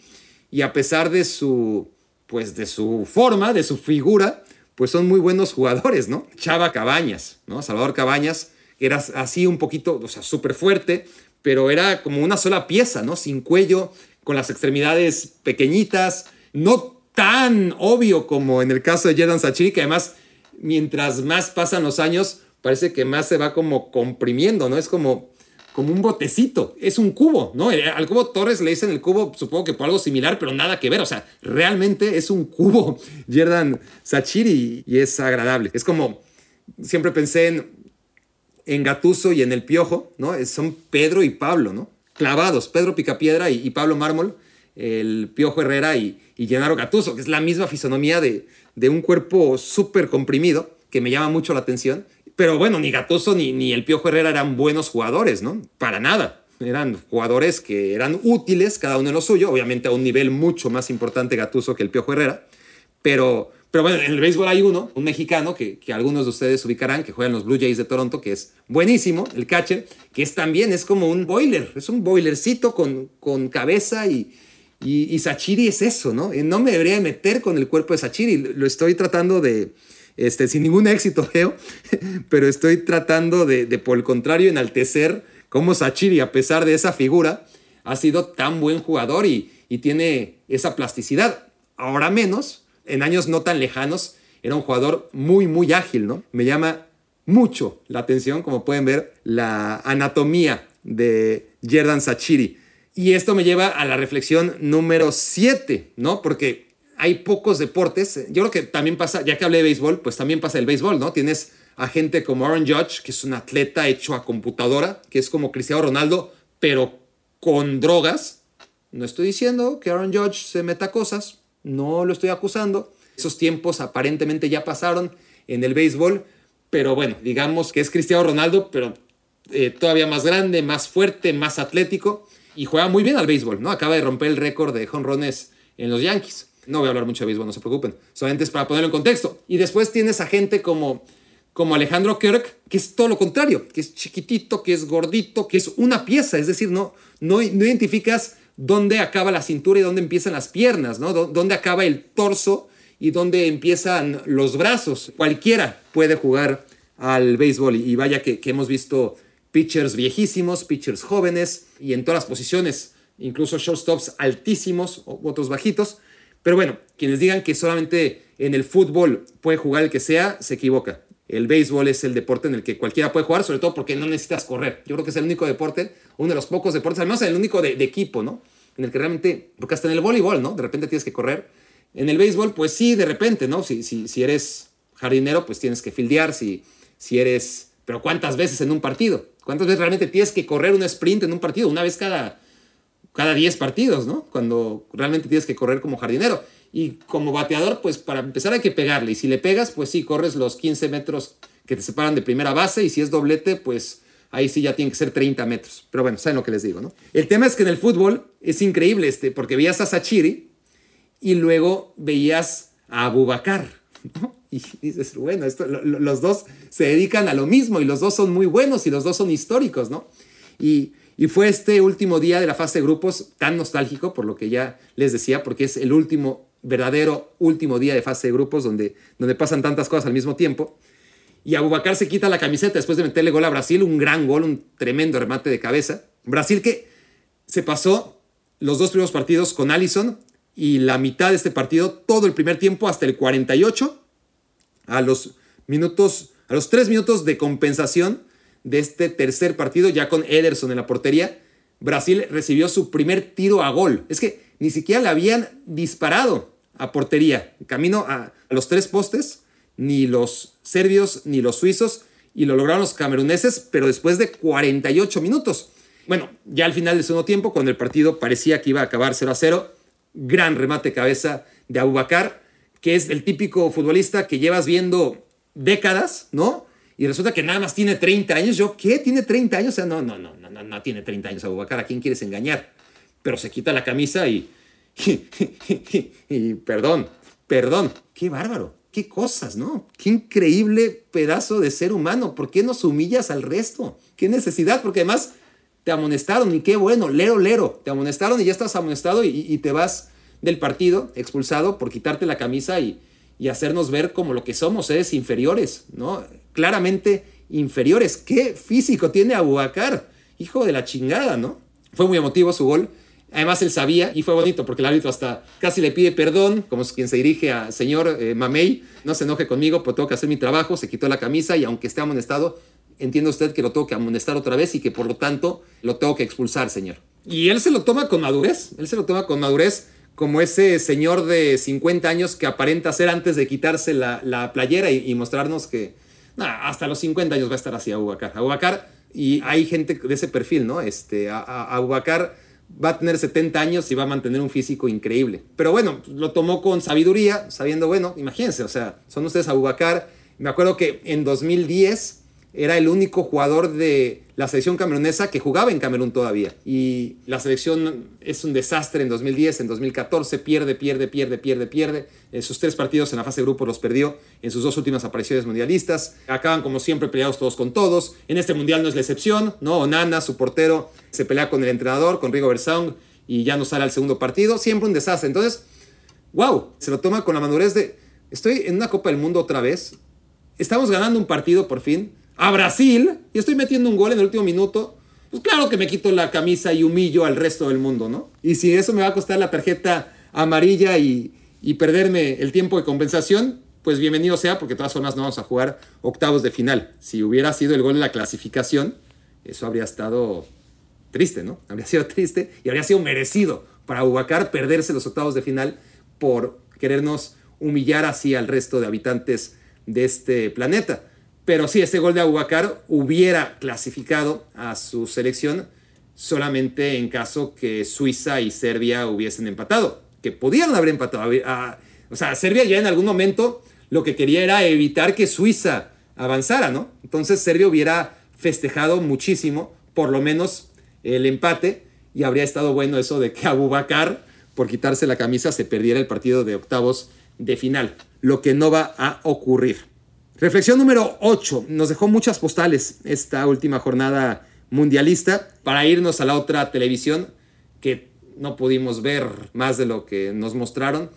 y a pesar de su, pues de su forma, de su figura, pues son muy buenos jugadores, ¿no? Chava Cabañas, ¿no? Salvador Cabañas, era así un poquito, o sea, súper fuerte, pero era como una sola pieza, ¿no? Sin cuello, con las extremidades pequeñitas, no tan obvio como en el caso de Jedan Sachiri, que además mientras más pasan los años, parece que más se va como comprimiendo, ¿no? Es como, como un botecito, es un cubo, ¿no? Eh, al cubo Torres le dicen el cubo, supongo que por algo similar, pero nada que ver, o sea, realmente es un cubo, Yerdan Sachiri, y es agradable. Es como, siempre pensé en, en Gatuso y en el Piojo, ¿no? Son Pedro y Pablo, ¿no? clavados, Pedro Picapiedra y, Pablo Mármol, el Piojo Herrera y, y Gattuso, que es la misma fisonomía de, de un cuerpo súper comprimido, que me llama mucho la atención. Pero bueno, ni Gattuso ni, ni el Piojo Herrera eran buenos jugadores, ¿no? Para nada. Eran jugadores que eran útiles, cada uno en lo suyo, obviamente a un nivel mucho más importante Gattuso que el Piojo Herrera, pero, pero bueno, en el béisbol hay uno, un mexicano que, que, algunos de ustedes ubicarán, que juega en los Blue Jays de Toronto, que es buenísimo, el catcher, que es también, es como un boiler, es un boilercito con, con cabeza y, y, Sachiri es eso, ¿no? no me debería meter con el cuerpo de Sachiri, lo estoy tratando de, este, sin ningún éxito, veo, pero estoy tratando de, de, por el contrario, enaltecer cómo Sachiri, a pesar de esa figura, ha sido tan buen jugador y, y tiene esa plasticidad. Ahora menos, en años no tan lejanos, era un jugador muy, muy ágil, ¿no? Me llama mucho la atención, como pueden ver, la anatomía de Jerdan Sachiri. Y esto me lleva a la reflexión número 7, ¿no? Porque hay pocos deportes. Yo creo que también pasa, ya que hablé de béisbol, pues también pasa el béisbol, ¿no? Tienes a gente como Aaron Judge, que es un atleta hecho a computadora, que es como Cristiano Ronaldo, pero con drogas. No estoy diciendo que Aaron Judge se meta cosas, no lo estoy acusando. Esos tiempos aparentemente ya pasaron en el béisbol, pero bueno, digamos que es Cristiano Ronaldo, pero eh, todavía más grande, más fuerte, más atlético y juega muy bien al béisbol, ¿no? Acaba de romper el récord de jonrones en los Yankees. No voy a hablar mucho de béisbol, no se preocupen. Solamente es para ponerlo en contexto. Y después tienes a gente como, como Alejandro Kirk, que es todo lo contrario, que es chiquitito, que es gordito, que es una pieza. Es decir, no, no, no identificas dónde acaba la cintura y dónde empiezan las piernas, ¿no? Dónde acaba el torso y dónde empiezan los brazos. Cualquiera puede jugar al béisbol y vaya que, hemos visto pitchers viejísimos, pitchers jóvenes y en todas las posiciones, incluso shortstops altísimos o otros bajitos. Pero bueno, quienes digan que solamente en el fútbol puede jugar el que sea, se equivoca. El béisbol es el deporte en el que cualquiera puede jugar, sobre todo porque no necesitas correr. Yo creo que es el único deporte, uno de los pocos deportes, al menos el único de, equipo, ¿no? En el que realmente, porque hasta en el voleibol, ¿no? De repente tienes que correr. En el béisbol, pues sí, de repente, ¿no? Si, si, si eres jardinero, pues tienes que fildear. Si, si eres. Pero ¿cuántas veces en un partido? ¿Cuántas veces realmente tienes que correr un sprint en un partido? Una vez cada, cada 10 partidos, ¿no? Cuando realmente tienes que correr como jardinero. Y como bateador, pues para empezar hay que pegarle. Y si le pegas, pues sí, corres los 15 metros que te separan de primera base. Y si es doblete, pues ahí sí ya tiene que ser 30 metros. Pero bueno, saben lo que les digo, ¿no? El tema es que en el fútbol es increíble, este, porque veías a Sachiri y luego veías a Abubakar, ¿no? Y dices, bueno, esto, los dos se dedican a lo mismo y los dos son muy buenos y los dos son históricos, ¿no? Y y fue este último día de la fase de grupos tan nostálgico, por lo que ya les decía, porque es el último, verdadero último día de fase de grupos donde, donde pasan tantas cosas al mismo tiempo. Y Abubakar se quita la camiseta después de meterle gol a Brasil, un gran gol, un tremendo remate de cabeza. Brasil que se pasó los dos primeros partidos con Allison y la mitad de este partido, todo el primer tiempo hasta el 48, a los minutos, a los tres minutos de compensación, de este tercer partido, ya con Ederson en la portería, Brasil recibió su primer tiro a gol. Es que ni siquiera le habían disparado a portería. Camino a, los tres postes, ni los serbios ni los suizos, y lo lograron los cameruneses, pero después de 48 minutos. Bueno, ya al final del segundo tiempo, cuando el partido parecía que iba a acabar 0 a 0, gran remate cabeza de Abubakar, que es el típico futbolista que llevas viendo décadas, ¿no? y resulta que nada más tiene 30 años. Yo, ¿qué? ¿Tiene 30 años? O sea, no, no, no, no, no, tiene 30 años Abubakar. ¿A quién quieres engañar? Pero se quita la camisa y, y, perdón, perdón, qué bárbaro, qué cosas, ¿no? Qué increíble pedazo de ser humano. ¿Por qué nos humillas al resto? ¿Qué necesidad? Porque además te amonestaron y qué bueno, lero, lero. Te amonestaron y ya estás amonestado y, te vas del partido expulsado por quitarte la camisa y, hacernos ver como lo que somos, seres inferiores, ¿no? Claramente inferiores. ¿Qué físico tiene Abubakar? Hijo de la chingada, ¿no? Fue muy emotivo su gol. Además, él sabía y fue bonito porque el árbitro hasta casi le pide perdón, como quien se dirige a señor eh, Mamey, no se enoje conmigo, pero tengo que hacer mi trabajo. Se quitó la camisa y aunque esté amonestado, entiende usted que lo tengo que amonestar otra vez y que por lo tanto lo tengo que expulsar, señor. Y él se lo toma con madurez, él se lo toma con madurez como ese señor de 50 años que aparenta ser antes de quitarse la, playera y, mostrarnos que hasta los 50 años va a estar así Abubakar. Abubakar, y hay gente de ese perfil, ¿no? Este, Abubakar va a tener 70 años y va a mantener un físico increíble. Pero bueno, lo tomó con sabiduría, sabiendo, bueno, imagínense, o sea, son ustedes Abubakar. Me acuerdo que en 2010 era el único jugador de la selección camerunesa que jugaba en Camerún todavía. Y la selección es un desastre en 2010, en 2014, pierde, pierde, pierde, pierde, pierde. En sus tres partidos en la fase de grupo los perdió en sus dos últimas apariciones mundialistas. Acaban como siempre peleados todos con todos. En este mundial no es la excepción, ¿no? Onana, su portero, se pelea con el entrenador, con Rigo Bersong, y ya no sale al segundo partido. Siempre un desastre. Entonces, wow, se lo toma con la madurez de, estoy en una Copa del Mundo otra vez. Estamos ganando un partido por fin a Brasil y estoy metiendo un gol en el último minuto, pues claro que me quito la camisa y humillo al resto del mundo, ¿no? Y si eso me va a costar la tarjeta amarilla y, perderme el tiempo de compensación, pues bienvenido sea, porque de todas formas no vamos a jugar octavos de final. Si hubiera sido el gol en la clasificación, eso habría estado triste, ¿no? Habría sido triste y habría sido merecido para Ubacar perderse los octavos de final por querernos humillar así al resto de habitantes de este planeta. Pero sí, este gol de Abubakar hubiera clasificado a su selección solamente en caso que Suiza y Serbia hubiesen empatado, que podían haber empatado. o sea, Serbia ya en algún momento lo que quería era evitar que Suiza avanzara, ¿no? Entonces Serbia hubiera festejado muchísimo, por lo menos el empate, y habría estado bueno eso de que Abubakar por quitarse la camisa se perdiera el partido de octavos de final, lo que no va a ocurrir. Reflexión número 8. Nos dejó muchas postales esta última jornada mundialista para irnos a la otra televisión que no pudimos ver más de lo que nos mostraron,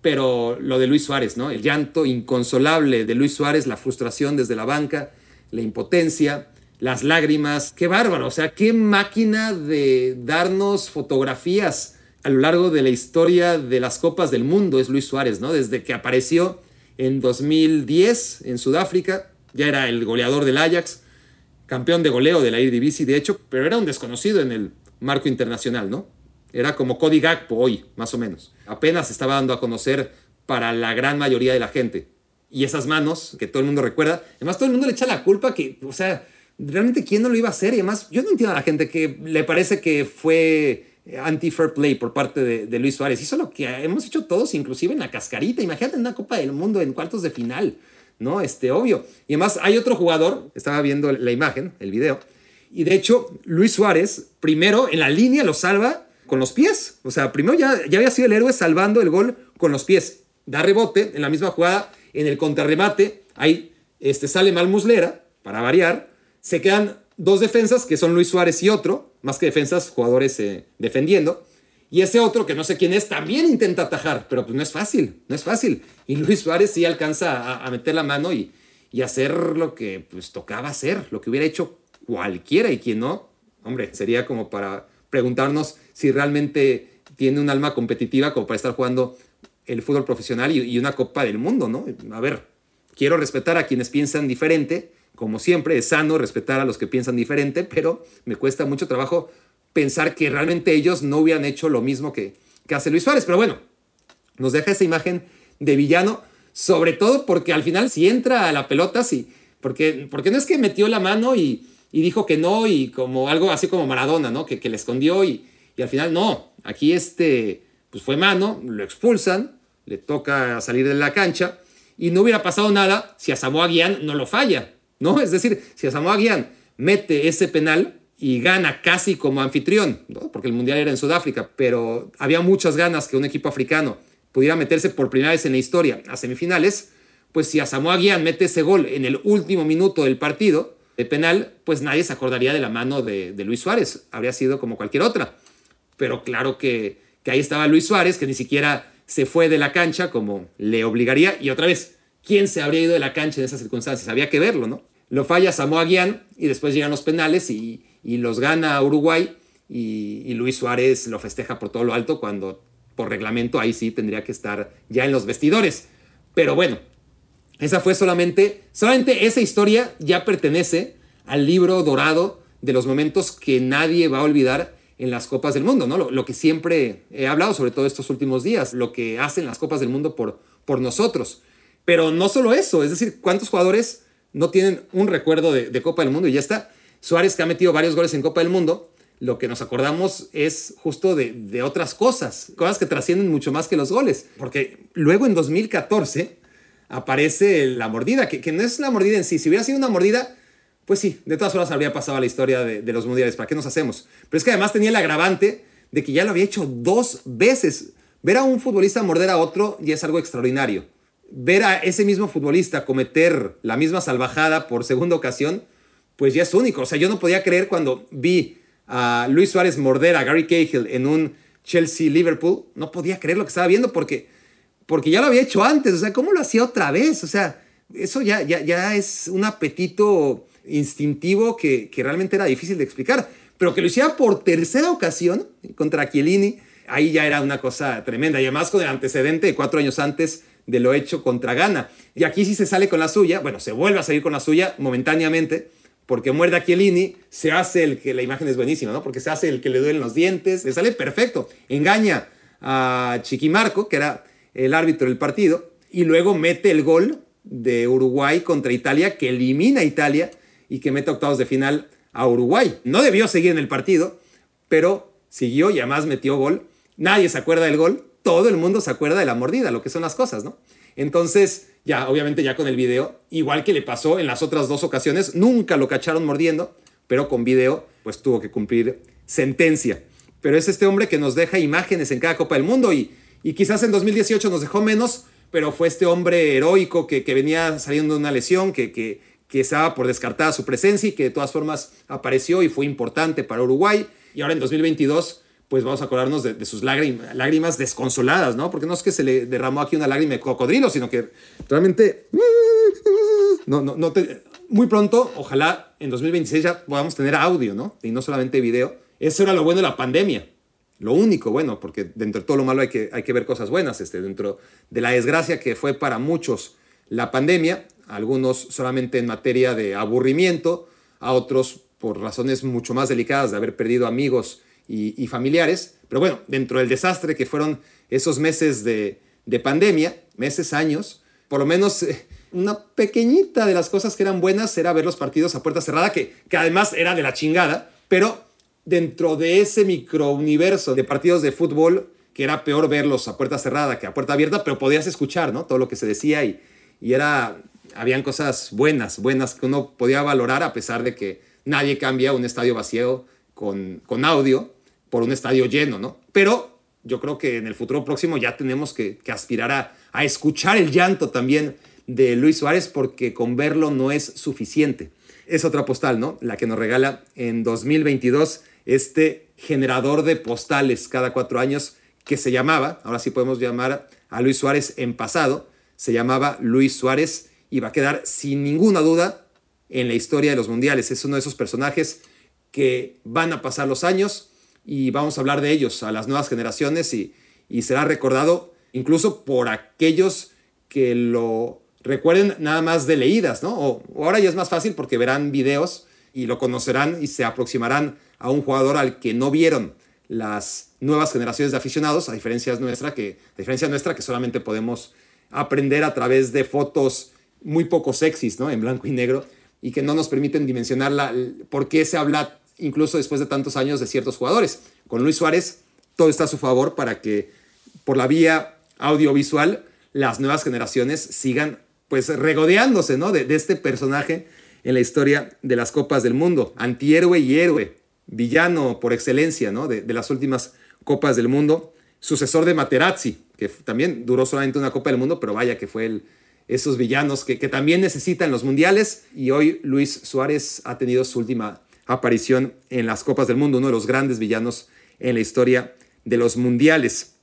pero lo de Luis Suárez, ¿no? El llanto inconsolable de Luis Suárez, la frustración desde la banca, la impotencia, las lágrimas, qué bárbaro, o sea, qué máquina de darnos fotografías a lo largo de la historia de las Copas del Mundo es Luis Suárez, ¿no? Desde que apareció en 2010 en Sudáfrica, ya era el goleador del Ajax, campeón de goleo de la Eredivisie, de hecho, pero era un desconocido en el marco internacional, ¿no? Era como Cody Gakpo hoy, más o menos. Apenas estaba dando a conocer para la gran mayoría de la gente. Y esas manos que todo el mundo recuerda, además todo el mundo le echa la culpa que, o sea, realmente quién no lo iba a hacer y además yo no entiendo a la gente que le parece que fue anti-fair play por parte de, Luis Suárez. Hizo lo que hemos hecho todos, inclusive en la cascarita. Imagínate en una Copa del Mundo en cuartos de final, ¿no? Este, obvio. Y además hay otro jugador, estaba viendo la imagen, el video, y de hecho Luis Suárez primero en la línea lo salva con los pies. O sea, primero ya, ya había sido el héroe salvando el gol con los pies. Da rebote en la misma jugada, en el contrarremate, ahí este, sale mal Muslera, para variar. Se quedan dos defensas, que son Luis Suárez y otro, más que defensas, jugadores eh, defendiendo. Y ese otro, que no sé quién es, también intenta atajar, pero pues no es fácil, no es fácil. Y Luis Suárez sí alcanza a, meter la mano y, y, hacer lo que pues tocaba hacer, lo que hubiera hecho cualquiera y quien no, hombre, sería como para preguntarnos si realmente tiene un alma competitiva como para estar jugando el fútbol profesional y, y una Copa del Mundo, ¿no? A ver, quiero respetar a quienes piensan diferente, como siempre, es sano respetar a los que piensan diferente, pero me cuesta mucho trabajo pensar que realmente ellos no hubieran hecho lo mismo que, que hace Luis Suárez. Pero bueno, nos deja esa imagen de villano, sobre todo porque al final si entra a la pelota, sí, porque, porque no es que metió la mano y, dijo que no y como algo así como Maradona, ¿no? Que, que le escondió y, y, al final no, aquí este, pues fue mano, lo expulsan, le toca salir de la cancha y no hubiera pasado nada si a Samoa Guián no lo falla. ¿No? Es decir, si a Samoa mete ese penal y gana casi como anfitrión, porque el Mundial era en Sudáfrica, pero había muchas ganas que un equipo africano pudiera meterse por primera vez en la historia a semifinales, pues si a Samoa mete ese gol en el último minuto del partido de penal, pues nadie se acordaría de la mano de, Luis Suárez, habría sido como cualquier otra. Pero claro que, que ahí estaba Luis Suárez, que ni siquiera se fue de la cancha como le obligaría, y otra vez, quién se habría ido de la cancha en esas circunstancias. Había que verlo, ¿no? Lo falla Samoa Guián y después llegan los penales y, los gana Uruguay y, Luis Suárez lo festeja por todo lo alto cuando por reglamento ahí sí tendría que estar ya en los vestidores. Pero bueno, esa fue solamente, solamente esa historia ya pertenece al libro dorado de los momentos que nadie va a olvidar en las Copas del Mundo, ¿no? Lo, que siempre he hablado, sobre todo estos últimos días, lo que hacen las Copas del Mundo por, por nosotros. Pero no solo eso, es decir, ¿cuántos jugadores no tienen un recuerdo de, Copa del Mundo y ya está? Suárez que ha metido varios goles en Copa del Mundo, lo que nos acordamos es justo de, otras cosas, cosas que trascienden mucho más que los goles. Porque luego en 2014 aparece la mordida, que, no es la mordida en sí. Si hubiera sido una mordida, pues sí, de todas formas habría pasado a la historia de, de, los mundiales. ¿Para qué nos hacemos? Pero es que además tenía el agravante de que ya lo había hecho dos veces. Ver a un futbolista morder a otro ya es algo extraordinario ver a ese mismo futbolista cometer la misma salvajada por segunda ocasión, pues ya es único. O sea, yo no podía creer cuando vi a Luis Suárez morder a Gary Cahill en un Chelsea-Liverpool, no podía creer lo que estaba viendo porque, porque ya lo había hecho antes. O sea, ¿cómo lo hacía otra vez? O sea, eso ya, ya, ya es un apetito instintivo que, que realmente era difícil de explicar. Pero que lo hiciera por tercera ocasión contra Chiellini, ahí ya era una cosa tremenda. Y además con el antecedente de cuatro años antes de lo hecho contra Ghana. Y aquí sí se sale con la suya, bueno, se vuelve a salir con la suya momentáneamente, porque muerde a Chiellini, se hace el que, la imagen es buenísima, ¿no? Porque se hace el que le duelen los dientes, le sale perfecto, engaña a Chiquimarco, que era el árbitro del partido, y luego mete el gol de Uruguay contra Italia, que elimina a Italia y que mete octavos de final a Uruguay. No debió seguir en el partido, pero siguió y además metió gol. Nadie se acuerda del gol, todo el mundo se acuerda de la mordida, lo que son las cosas, ¿no? Entonces, ya, obviamente ya con el video, igual que le pasó en las otras dos ocasiones, nunca lo cacharon mordiendo, pero con video, pues tuvo que cumplir sentencia. pero es este hombre que nos deja imágenes en cada Copa del Mundo y, y quizás en 2018 nos dejó menos, pero fue este hombre heroico que, venía saliendo de una lesión, que, que, que estaba por descartada su presencia y que de todas formas apareció y fue importante para Uruguay. Y ahora en 2022 pues vamos a acordarnos de, sus lágrimas, lágrimas desconsoladas, ¿no? Porque no es que se le derramó aquí una lágrima de cocodrilo, sino que realmente... No, no, no muy pronto, ojalá en 2026 ya podamos tener audio, ¿no? Y no solamente video. Eso era lo bueno de la pandemia. Lo único bueno, porque dentro de todo lo malo hay que, hay que ver cosas buenas. Este, dentro de la desgracia que fue para muchos la pandemia, algunos solamente en materia de aburrimiento, a otros por razones mucho más delicadas de haber perdido amigos y, familiares. Pero bueno, dentro del desastre que fueron esos meses de, pandemia, meses, años, por lo menos eh, una pequeñita de las cosas que eran buenas era ver los partidos a puerta cerrada, que, que además era de la chingada, pero dentro de ese microuniverso de partidos de fútbol, que era peor verlos a puerta cerrada que a puerta abierta, pero podías escuchar, ¿no? Todo lo que se decía y, y era, habían cosas buenas, buenas que uno podía valorar a pesar de que nadie cambia un estadio vacío con, con audio por un estadio lleno, ¿no? Pero yo creo que en el futuro próximo ya tenemos que, aspirar a, a, escuchar el llanto también de Luis Suárez porque con verlo no es suficiente. Es otra postal, ¿no? La que nos regala en 2022 este generador de postales cada cuatro años que se llamaba, ahora sí podemos llamar a Luis Suárez en pasado, se llamaba Luis Suárez y va a quedar sin ninguna duda en la historia de los mundiales. Es uno de esos personajes que van a pasar los años y vamos a hablar de ellos a las nuevas generaciones y, será recordado incluso por aquellos que lo recuerden nada más de leídas, ¿no? O, ahora ya es más fácil porque verán videos y lo conocerán y se aproximarán a un jugador al que no vieron las nuevas generaciones de aficionados, a diferencia nuestra que, a diferencia nuestra que solamente podemos aprender a través de fotos muy poco sexys, ¿no? En blanco y negro y que no nos permiten dimensionar la, por qué se habla incluso después de tantos años de ciertos jugadores. Con Luis Suárez todo está a su favor para que por la vía audiovisual las nuevas generaciones sigan pues regodeándose ¿no? de, este personaje en la historia de las Copas del Mundo, antihéroe y héroe, villano por excelencia ¿no? de, las últimas Copas del Mundo, sucesor de Materazzi, que también duró solamente una Copa del Mundo, pero vaya que fue el, esos villanos que, que también necesitan los mundiales y hoy Luis Suárez ha tenido su última aparición en las Copas del Mundo, uno de los grandes villanos en la historia de los mundiales.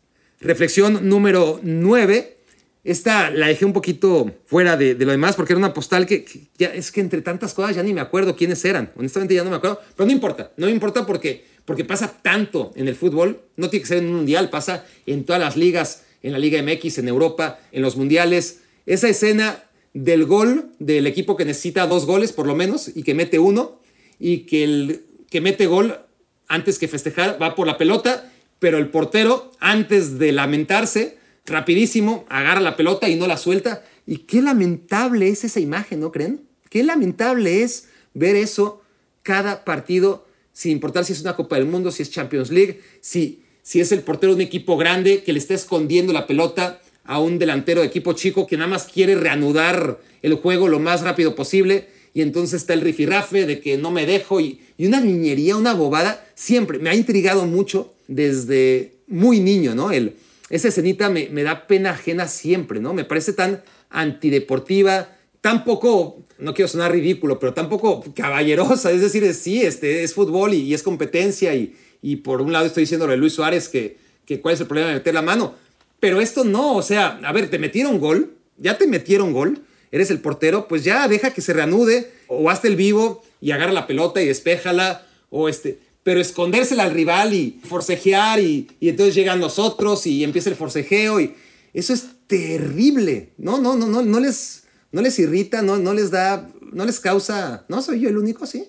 Reflexión número 9. Esta la dejé un poquito fuera de, lo demás porque era una postal que, ya es que entre tantas cosas ya ni me acuerdo quiénes eran. Honestamente ya no me acuerdo, pero no importa, no me importa porque, porque pasa tanto en el fútbol. No tiene que ser en un mundial, pasa en todas las ligas, en la Liga MX, en Europa, en los mundiales. Esa escena del gol del equipo que necesita dos goles por lo menos y que mete uno y que el que mete gol antes que festejar va por la pelota, pero el portero antes de lamentarse, rapidísimo, agarra la pelota y no la suelta. Y qué lamentable es esa imagen, ¿no creen? Qué lamentable es ver eso cada partido, sin importar si es una Copa del Mundo, si es Champions League, si, si es el portero de un equipo grande que le está escondiendo la pelota a un delantero de equipo chico que nada más quiere reanudar el juego lo más rápido posible y entonces está el rifirrafe de que no me dejo y, una niñería, una bobada, siempre me ha intrigado mucho desde muy niño, ¿no? El, esa escenita me, me da pena ajena siempre, ¿no? Me parece tan antideportiva, tan poco, no quiero sonar ridículo, pero tampoco caballerosa, es decir, sí, este, es fútbol y, es competencia y, y, por un lado estoy diciéndole a Luis Suárez que, que cuál es el problema de meter la mano, pero esto no, o sea, a ver, te metieron gol, ya te metieron gol, eres el portero, pues ya deja que se reanude o hazte el vivo y agarra la pelota y despéjala o este, pero escondérsela al rival y forcejear y, entonces llegan los otros y empieza el forcejeo y eso es terrible. No, no, no, no, no les, no les irrita, no, no les da, no les causa, no soy yo el único, sí.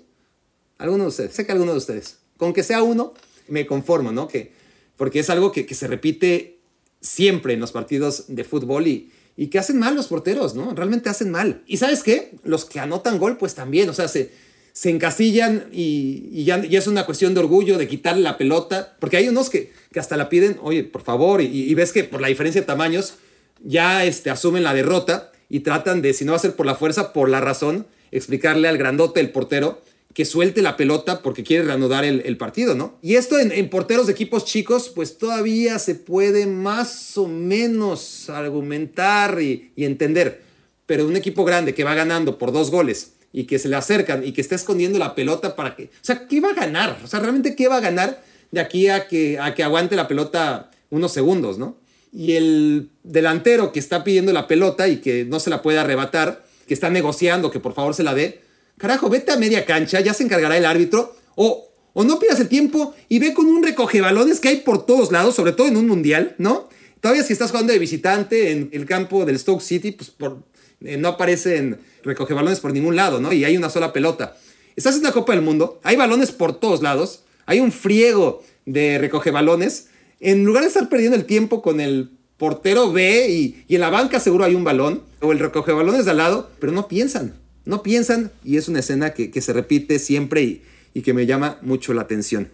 Alguno de ustedes, sé que alguno de ustedes, con que sea uno, me conformo, ¿no? Que, porque es algo que, que se repite siempre en los partidos de fútbol y, y que hacen mal los porteros, ¿no? Realmente hacen mal. Y sabes qué? Los que anotan gol, pues también, o sea, se, se encasillan y, ya, es una cuestión de orgullo de quitarle la pelota, porque hay unos que, que hasta la piden, oye, por favor, y, ves que por la diferencia de tamaños ya este, asumen la derrota y tratan de, si no va a ser por la fuerza, por la razón, explicarle al grandote, el portero, que suelte la pelota porque quiere reanudar el, partido, ¿no? Y esto en, porteros de equipos chicos, pues todavía se puede más o menos argumentar y, entender. Pero un equipo grande que va ganando por dos goles y que se le acercan y que está escondiendo la pelota para que... O sea, ¿qué va a ganar? O sea, realmente ¿qué va a ganar de aquí a que, a que aguante la pelota unos segundos, ¿no? Y el delantero que está pidiendo la pelota y que no se la puede arrebatar, que está negociando que por favor se la dé, Carajo, vete a media cancha, ya se encargará el árbitro. O, o no pidas el tiempo y ve con un recoge balones que hay por todos lados, sobre todo en un mundial, ¿no? Todavía si estás jugando de visitante en el campo del Stoke City, pues por, eh, no aparecen recoge balones por ningún lado, ¿no? Y hay una sola pelota. Estás en la Copa del Mundo, hay balones por todos lados, hay un friego de recoge balones. En lugar de estar perdiendo el tiempo con el portero B y, y en la banca seguro hay un balón, o el recoge balones de al lado, pero no piensan. No piensan y es una escena que, se repite siempre y, que me llama mucho la atención.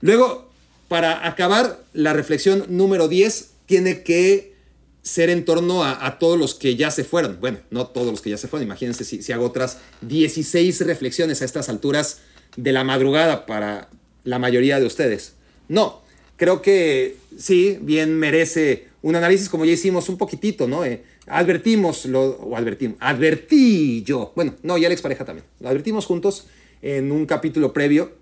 Luego, para acabar, la reflexión número 10 tiene que ser en torno a, todos los que ya se fueron. Bueno, no todos los que ya se fueron. Imagínense si, si hago otras 16 reflexiones a estas alturas de la madrugada para la mayoría de ustedes. No, creo que sí, bien merece un análisis como ya hicimos un poquitito, ¿no? Eh, advertimos, lo, o advertimos, advertí yo, bueno, no, y Alex Pareja también, lo advertimos juntos en un capítulo previo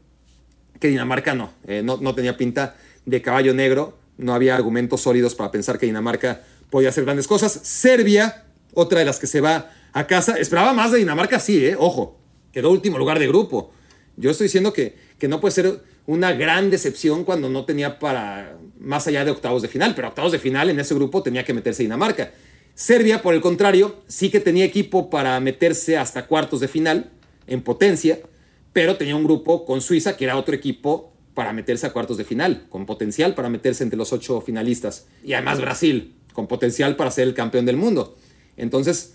que Dinamarca no, eh, no, no tenía pinta de caballo negro, no había argumentos sólidos para pensar que Dinamarca podía hacer grandes cosas. Serbia, otra de las que se va a casa, esperaba más de Dinamarca, sí, eh, ojo, quedó último lugar de grupo. Yo estoy diciendo que, que no puede ser una gran decepción cuando no tenía para más allá de octavos de final, pero octavos de final en ese grupo tenía que meterse Dinamarca. Serbia, por el contrario, sí que tenía equipo para meterse hasta cuartos de final en potencia, pero tenía un grupo con Suiza, que era otro equipo para meterse a cuartos de final, con potencial para meterse entre los ocho finalistas. Y además Brasil, con potencial para ser el campeón del mundo. Entonces,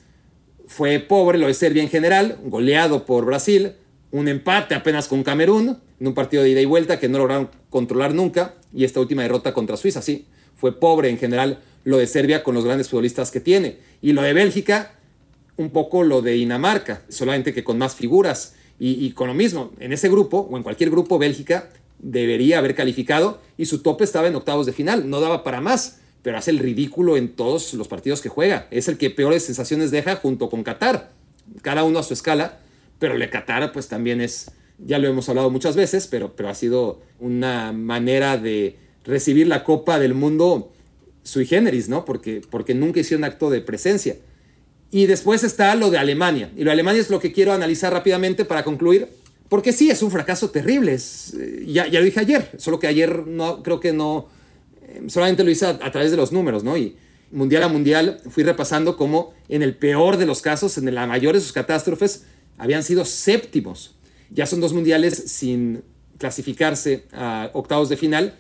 fue pobre lo de Serbia en general, goleado por Brasil, un empate apenas con Camerún, en un partido de ida y vuelta que no lograron controlar nunca, y esta última derrota contra Suiza, sí, fue pobre en general lo de Serbia con los grandes futbolistas que tiene, y lo de Bélgica, un poco lo de Dinamarca, solamente que con más figuras, y, con lo mismo, en ese grupo, o en cualquier grupo, Bélgica debería haber calificado, y su tope estaba en octavos de final, no daba para más, pero hace el ridículo en todos los partidos que juega, es el que peores sensaciones deja junto con Qatar, cada uno a su escala, pero el de Qatar pues también es ya lo hemos hablado muchas veces, pero, pero ha sido una manera de recibir la Copa del Mundo sui generis, ¿no? Porque, porque nunca hicieron acto de presencia. Y después está lo de Alemania. Y lo de Alemania es lo que quiero analizar rápidamente para concluir. Porque sí, es un fracaso terrible. Eh, ya, ya, lo dije ayer, solo que ayer no, creo que no, eh, solamente lo hice a, a, través de los números, ¿no? Y mundial a mundial fui repasando cómo en el peor de los casos, en la mayor de sus catástrofes, habían sido séptimos. Ya son dos mundiales sin clasificarse a octavos de final,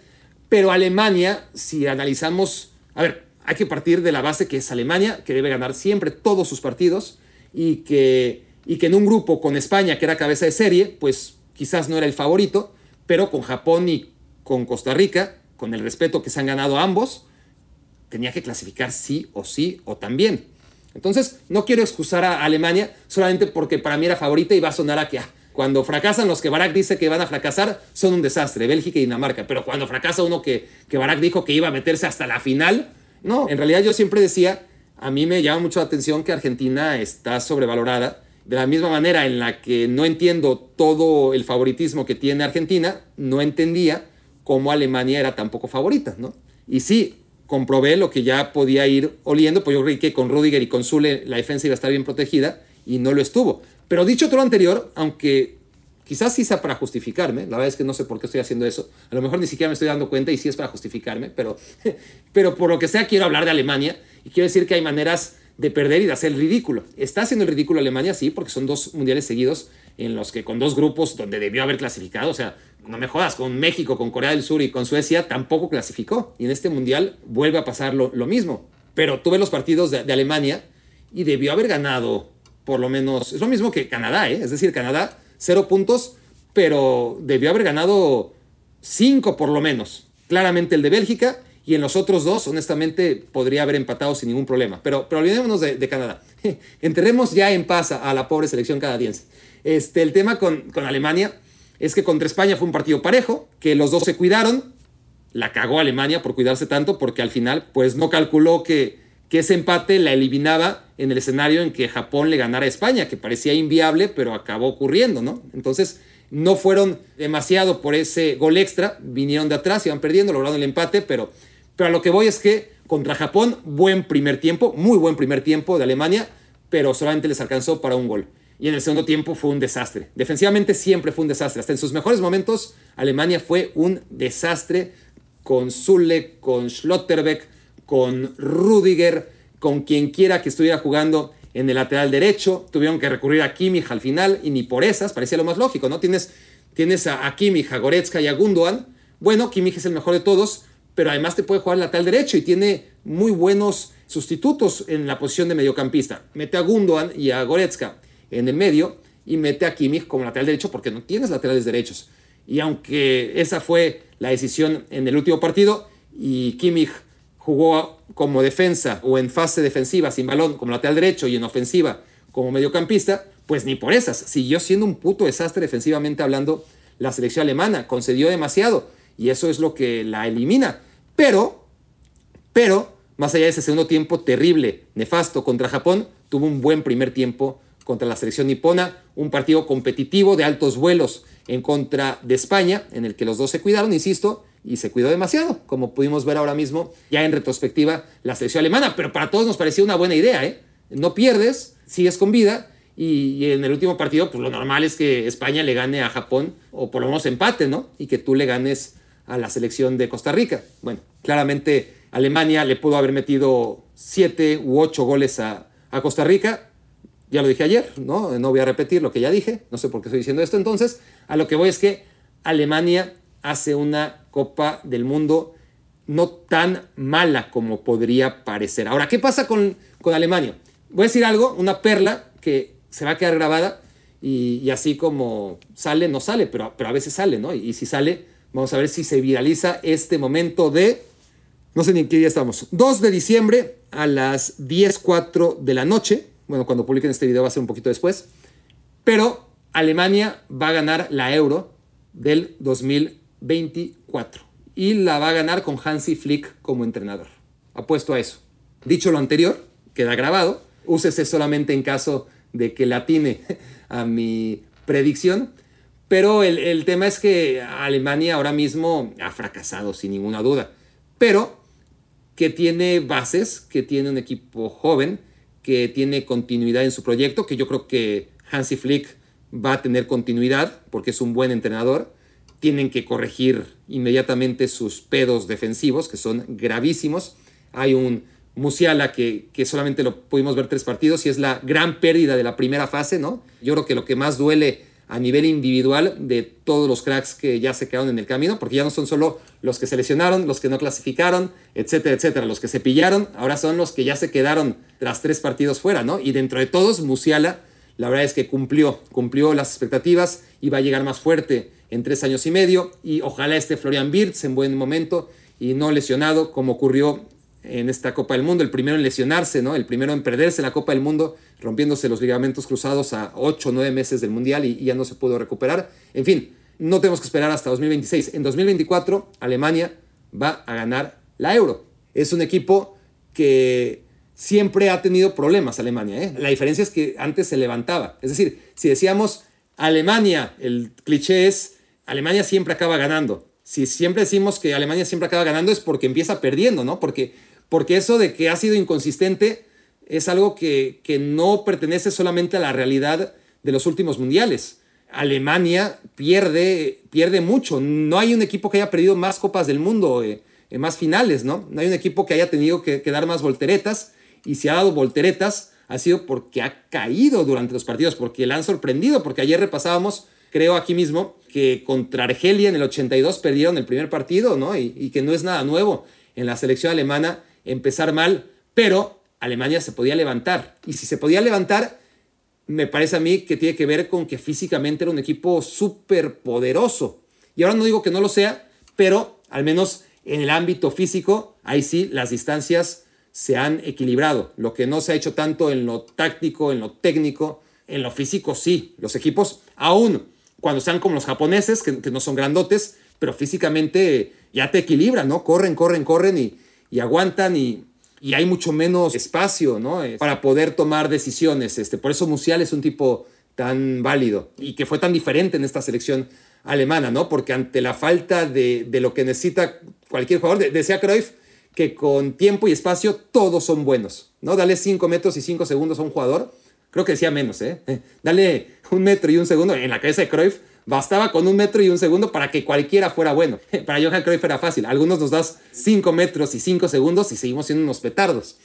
pero Alemania, si analizamos, a ver, hay que partir de la base que es Alemania, que debe ganar siempre todos sus partidos y que, y que en un grupo con España, que era cabeza de serie, pues quizás no era el favorito, pero con Japón y con Costa Rica, con el respeto que se han ganado ambos, tenía que clasificar sí o sí o también. Entonces, no quiero excusar a Alemania solamente porque para mí era favorita y va a sonar a que ah, cuando fracasan los que Barack dice que van a fracasar, son un desastre, Bélgica y Dinamarca. Pero cuando fracasa uno que, que Barack dijo que iba a meterse hasta la final, no, en realidad yo siempre decía, a mí me llama mucho la atención que Argentina está sobrevalorada. De la misma manera en la que no entiendo todo el favoritismo que tiene Argentina, no entendía cómo Alemania era tan poco favorita, ¿no? Y sí, comprobé lo que ya podía ir oliendo, pues yo creí que con Rudiger y con Zule la defensa iba a estar bien protegida y no lo estuvo. Pero dicho todo lo anterior, aunque quizás sí sea para justificarme, la verdad es que no sé por qué estoy haciendo eso, a lo mejor ni siquiera me estoy dando cuenta y sí es para justificarme, pero, pero por lo que sea quiero hablar de Alemania y quiero decir que hay maneras de perder y de hacer el ridículo. Está haciendo el ridículo Alemania, sí, porque son dos mundiales seguidos en los que con dos grupos donde debió haber clasificado, o sea, no me jodas, con México, con Corea del Sur y con Suecia tampoco clasificó. Y en este mundial vuelve a pasar lo, mismo. Pero tuve los partidos de Alemania y debió haber ganado por lo menos, es lo mismo que Canadá, ¿eh? es decir, Canadá, cero puntos, pero debió haber ganado cinco por lo menos. Claramente el de Bélgica y en los otros dos, honestamente, podría haber empatado sin ningún problema. Pero, pero olvidémonos de, Canadá. Enterremos ya en paz a la pobre selección canadiense. Este, el tema con, con Alemania es que contra España fue un partido parejo, que los dos se cuidaron, la cagó Alemania por cuidarse tanto, porque al final pues no calculó que, que ese empate la eliminaba en el escenario en que Japón le ganara a España, que parecía inviable, pero acabó ocurriendo, ¿no? Entonces no fueron demasiado por ese gol extra, vinieron de atrás, iban perdiendo, lograron el empate, pero, pero a lo que voy es que contra Japón, buen primer tiempo, muy buen primer tiempo de Alemania, pero solamente les alcanzó para un gol. Y en el segundo tiempo fue un desastre. Defensivamente siempre fue un desastre. Hasta en sus mejores momentos, Alemania fue un desastre con Zule, con Schlotterbeck, con Rudiger, con quien quiera que estuviera jugando en el lateral derecho. Tuvieron que recurrir a Kimmich al final y ni por esas, parecía lo más lógico, ¿no? Tienes, tienes a, a Kimmich, a Goretzka y a Gundogan. Bueno, Kimmich es el mejor de todos, pero además te puede jugar lateral derecho y tiene muy buenos sustitutos en la posición de mediocampista. Mete a Gundogan y a Goretzka en el medio y mete a Kimmich como lateral derecho porque no tienes laterales derechos. Y aunque esa fue la decisión en el último partido y Kimmich jugó como defensa o en fase defensiva sin balón como lateral derecho y en ofensiva como mediocampista, pues ni por esas. Siguió siendo un puto desastre defensivamente hablando la selección alemana. Concedió demasiado y eso es lo que la elimina. Pero, pero, más allá de ese segundo tiempo terrible, nefasto contra Japón, tuvo un buen primer tiempo contra la selección nipona, un partido competitivo de altos vuelos en contra de España, en el que los dos se cuidaron, insisto, y se cuidó demasiado, como pudimos ver ahora mismo, ya en retrospectiva, la selección alemana, pero para todos nos parecía una buena idea, ¿eh? No pierdes, sigues con vida, y, en el último partido, pues lo normal es que España le gane a Japón, o por lo menos empate, ¿no? Y que tú le ganes a la selección de Costa Rica. Bueno, claramente Alemania le pudo haber metido siete u ocho goles a, Costa Rica. Ya lo dije ayer, ¿no? No voy a repetir lo que ya dije, no sé por qué estoy diciendo esto. Entonces, a lo que voy es que Alemania hace una Copa del Mundo no tan mala como podría parecer. Ahora, ¿qué pasa con, con Alemania? Voy a decir algo, una perla que se va a quedar grabada y, así como sale, no sale, pero, pero a veces sale, ¿no? y si sale, Vamos a ver si se viraliza este momento de, no sé ni en qué día estamos, 2 de diciembre a las 10.04 de la noche. Bueno, cuando publiquen este video va a ser un poquito después. Pero Alemania va a ganar la Euro del 2024. Y la va a ganar con Hansi Flick como entrenador. Apuesto a eso. Dicho lo anterior, queda grabado. Úsese solamente en caso de que latine a mi predicción. Pero el, tema es que Alemania ahora mismo ha fracasado sin ninguna duda. Pero que tiene bases, que tiene un equipo joven, que tiene continuidad en su proyecto, que yo creo que Hansi Flick va a tener continuidad porque es un buen entrenador. Tienen que corregir inmediatamente sus pedos defensivos, que son gravísimos. Hay un Musiala que, que solamente lo pudimos ver tres partidos y es la gran pérdida de la primera fase, ¿no? Yo creo que lo que más duele a nivel individual de todos los cracks que ya se quedaron en el camino, porque ya no son solo los que seleccionaron, los que no clasificaron, etcétera, etcétera, los que se pillaron, ahora son los que ya se quedaron tras tres partidos fuera, ¿no? Y dentro de todos, Musiala, la verdad es que cumplió, cumplió las expectativas y va a llegar más fuerte en tres años y medio, y ojalá esté Florian Wirtz en buen momento y no lesionado, como ocurrió en esta Copa del Mundo, el primero en lesionarse, ¿no? El primero en perderse la Copa del Mundo, rompiéndose los ligamentos cruzados a 8 o 9 meses del Mundial y, ya no se pudo recuperar. En fin, no tenemos que esperar hasta 2026. En 2024, Alemania va a ganar la Euro. Es un equipo que siempre ha tenido problemas, Alemania. ¿eh? La diferencia es que antes se levantaba. Es decir, si decíamos Alemania, el cliché es Alemania siempre acaba ganando. Si siempre decimos que Alemania siempre acaba ganando es porque empieza perdiendo, ¿no? Porque porque eso de que ha sido inconsistente es algo que, no pertenece solamente a la realidad de los últimos mundiales. Alemania pierde, pierde mucho. No hay un equipo que haya perdido más copas del mundo, eh, más finales, ¿no? No hay un equipo que haya tenido que, dar más volteretas. Y si ha dado volteretas, ha sido porque ha caído durante los partidos, porque le han sorprendido, porque ayer repasábamos, creo aquí mismo, que contra Argelia en el 82 perdieron el primer partido, ¿no? Y, que no es nada nuevo en la selección alemana empezar mal, pero Alemania se podía levantar. Y si se podía levantar, me parece a mí que tiene que ver con que físicamente era un equipo súper poderoso. Y ahora no digo que no lo sea, pero al menos en el ámbito físico, ahí sí las distancias se han equilibrado. Lo que no se ha hecho tanto en lo táctico, en lo técnico, en lo físico sí, los equipos, aún cuando sean como los japoneses, que, no son grandotes, pero físicamente ya te equilibran, ¿no? Corren, corren, corren y, y aguantan y, y, hay mucho menos espacio, ¿no? Para poder tomar decisiones. Este, por eso Musial es un tipo tan válido y que fue tan diferente en esta selección alemana, ¿no? Porque ante la falta de, de lo que necesita cualquier jugador, decía Cruyff, que con tiempo y espacio todos son buenos, ¿no? Dale 5 metros y 5 segundos a un jugador, creo que decía menos, ¿eh? Dale un metro y un segundo, en la cabeza de Cruyff bastaba con un metro y un segundo para que cualquiera fuera bueno. Para Johan Cruyff era fácil, algunos nos das 5 metros y 5 segundos y seguimos siendo unos petardos.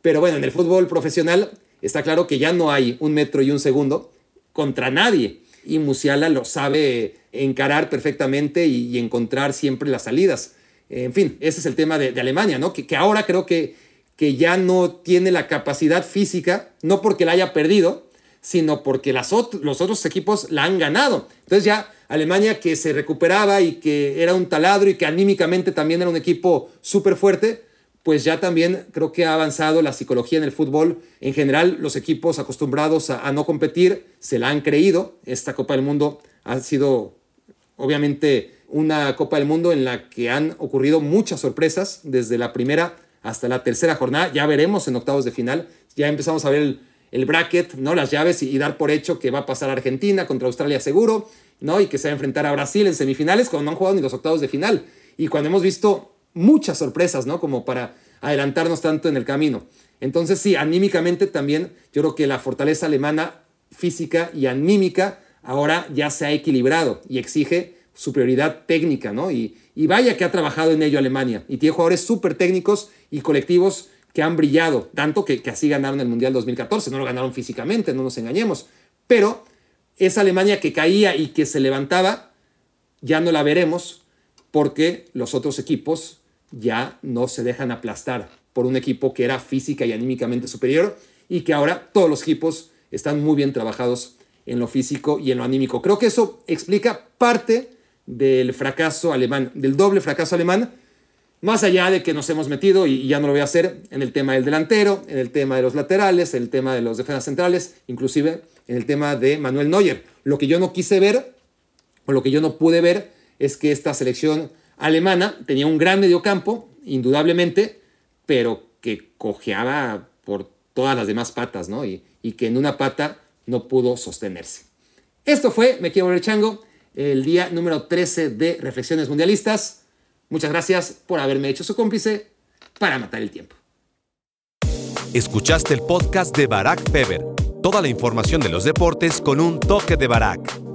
Pero bueno, en el fútbol profesional está claro que ya no hay un metro y un segundo contra nadie. Y Musiala lo sabe encarar perfectamente y encontrar siempre las salidas. En fin, ese es el tema de, Alemania, ¿no? Que, ahora creo que, que ya no tiene la capacidad física, no porque la haya perdido, sino porque las los otros equipos la han ganado. Entonces ya Alemania que se recuperaba y que era un taladro y que anímicamente también era un equipo súper fuerte, pues ya también creo que ha avanzado la psicología en el fútbol. En general, los equipos acostumbrados a no competir se la han creído. Esta Copa del Mundo ha sido obviamente una Copa del Mundo en la que han ocurrido muchas sorpresas desde la primera hasta la tercera jornada. Ya veremos en octavos de final. Ya empezamos a ver el, bracket, ¿no? las llaves y, dar por hecho que va a pasar Argentina contra Australia seguro, ¿no? y que se va a enfrentar a Brasil en semifinales cuando no han jugado ni los octavos de final. Y cuando hemos visto muchas sorpresas, ¿no? Como para adelantarnos tanto en el camino. Entonces sí, anímicamente también yo creo que la fortaleza alemana física y anímica ahora ya se ha equilibrado y exige superioridad técnica, ¿no? Y, vaya que ha trabajado en ello Alemania. Y tiene jugadores súper técnicos y colectivos que han brillado, tanto que, que así ganaron el Mundial 2014. No lo ganaron físicamente, no nos engañemos. Pero esa Alemania que caía y que se levantaba, ya no la veremos porque los otros equipos ya no se dejan aplastar por un equipo que era física y anímicamente superior y que ahora todos los equipos están muy bien trabajados en lo físico y en lo anímico. Creo que eso explica parte del fracaso alemán, del doble fracaso alemán, más allá de que nos hemos metido, y ya no lo voy a hacer, en el tema del delantero, en el tema de los laterales, en el tema de los defensas centrales, inclusive en el tema de Manuel Neuer. Lo que yo no quise ver, o lo que yo no pude ver, es que esta selección alemana tenía un gran mediocampo, indudablemente, pero que cojeaba por todas las demás patas, ¿no? Y, y que en una pata no pudo sostenerse. Esto fue Me Quiero Volver Chango el día número 13 de Reflexiones Mundialistas. Muchas gracias por haberme hecho su cómplice para matar el tiempo. Escuchaste el podcast de Barack Feber. Toda la información de los deportes con un toque de Barack.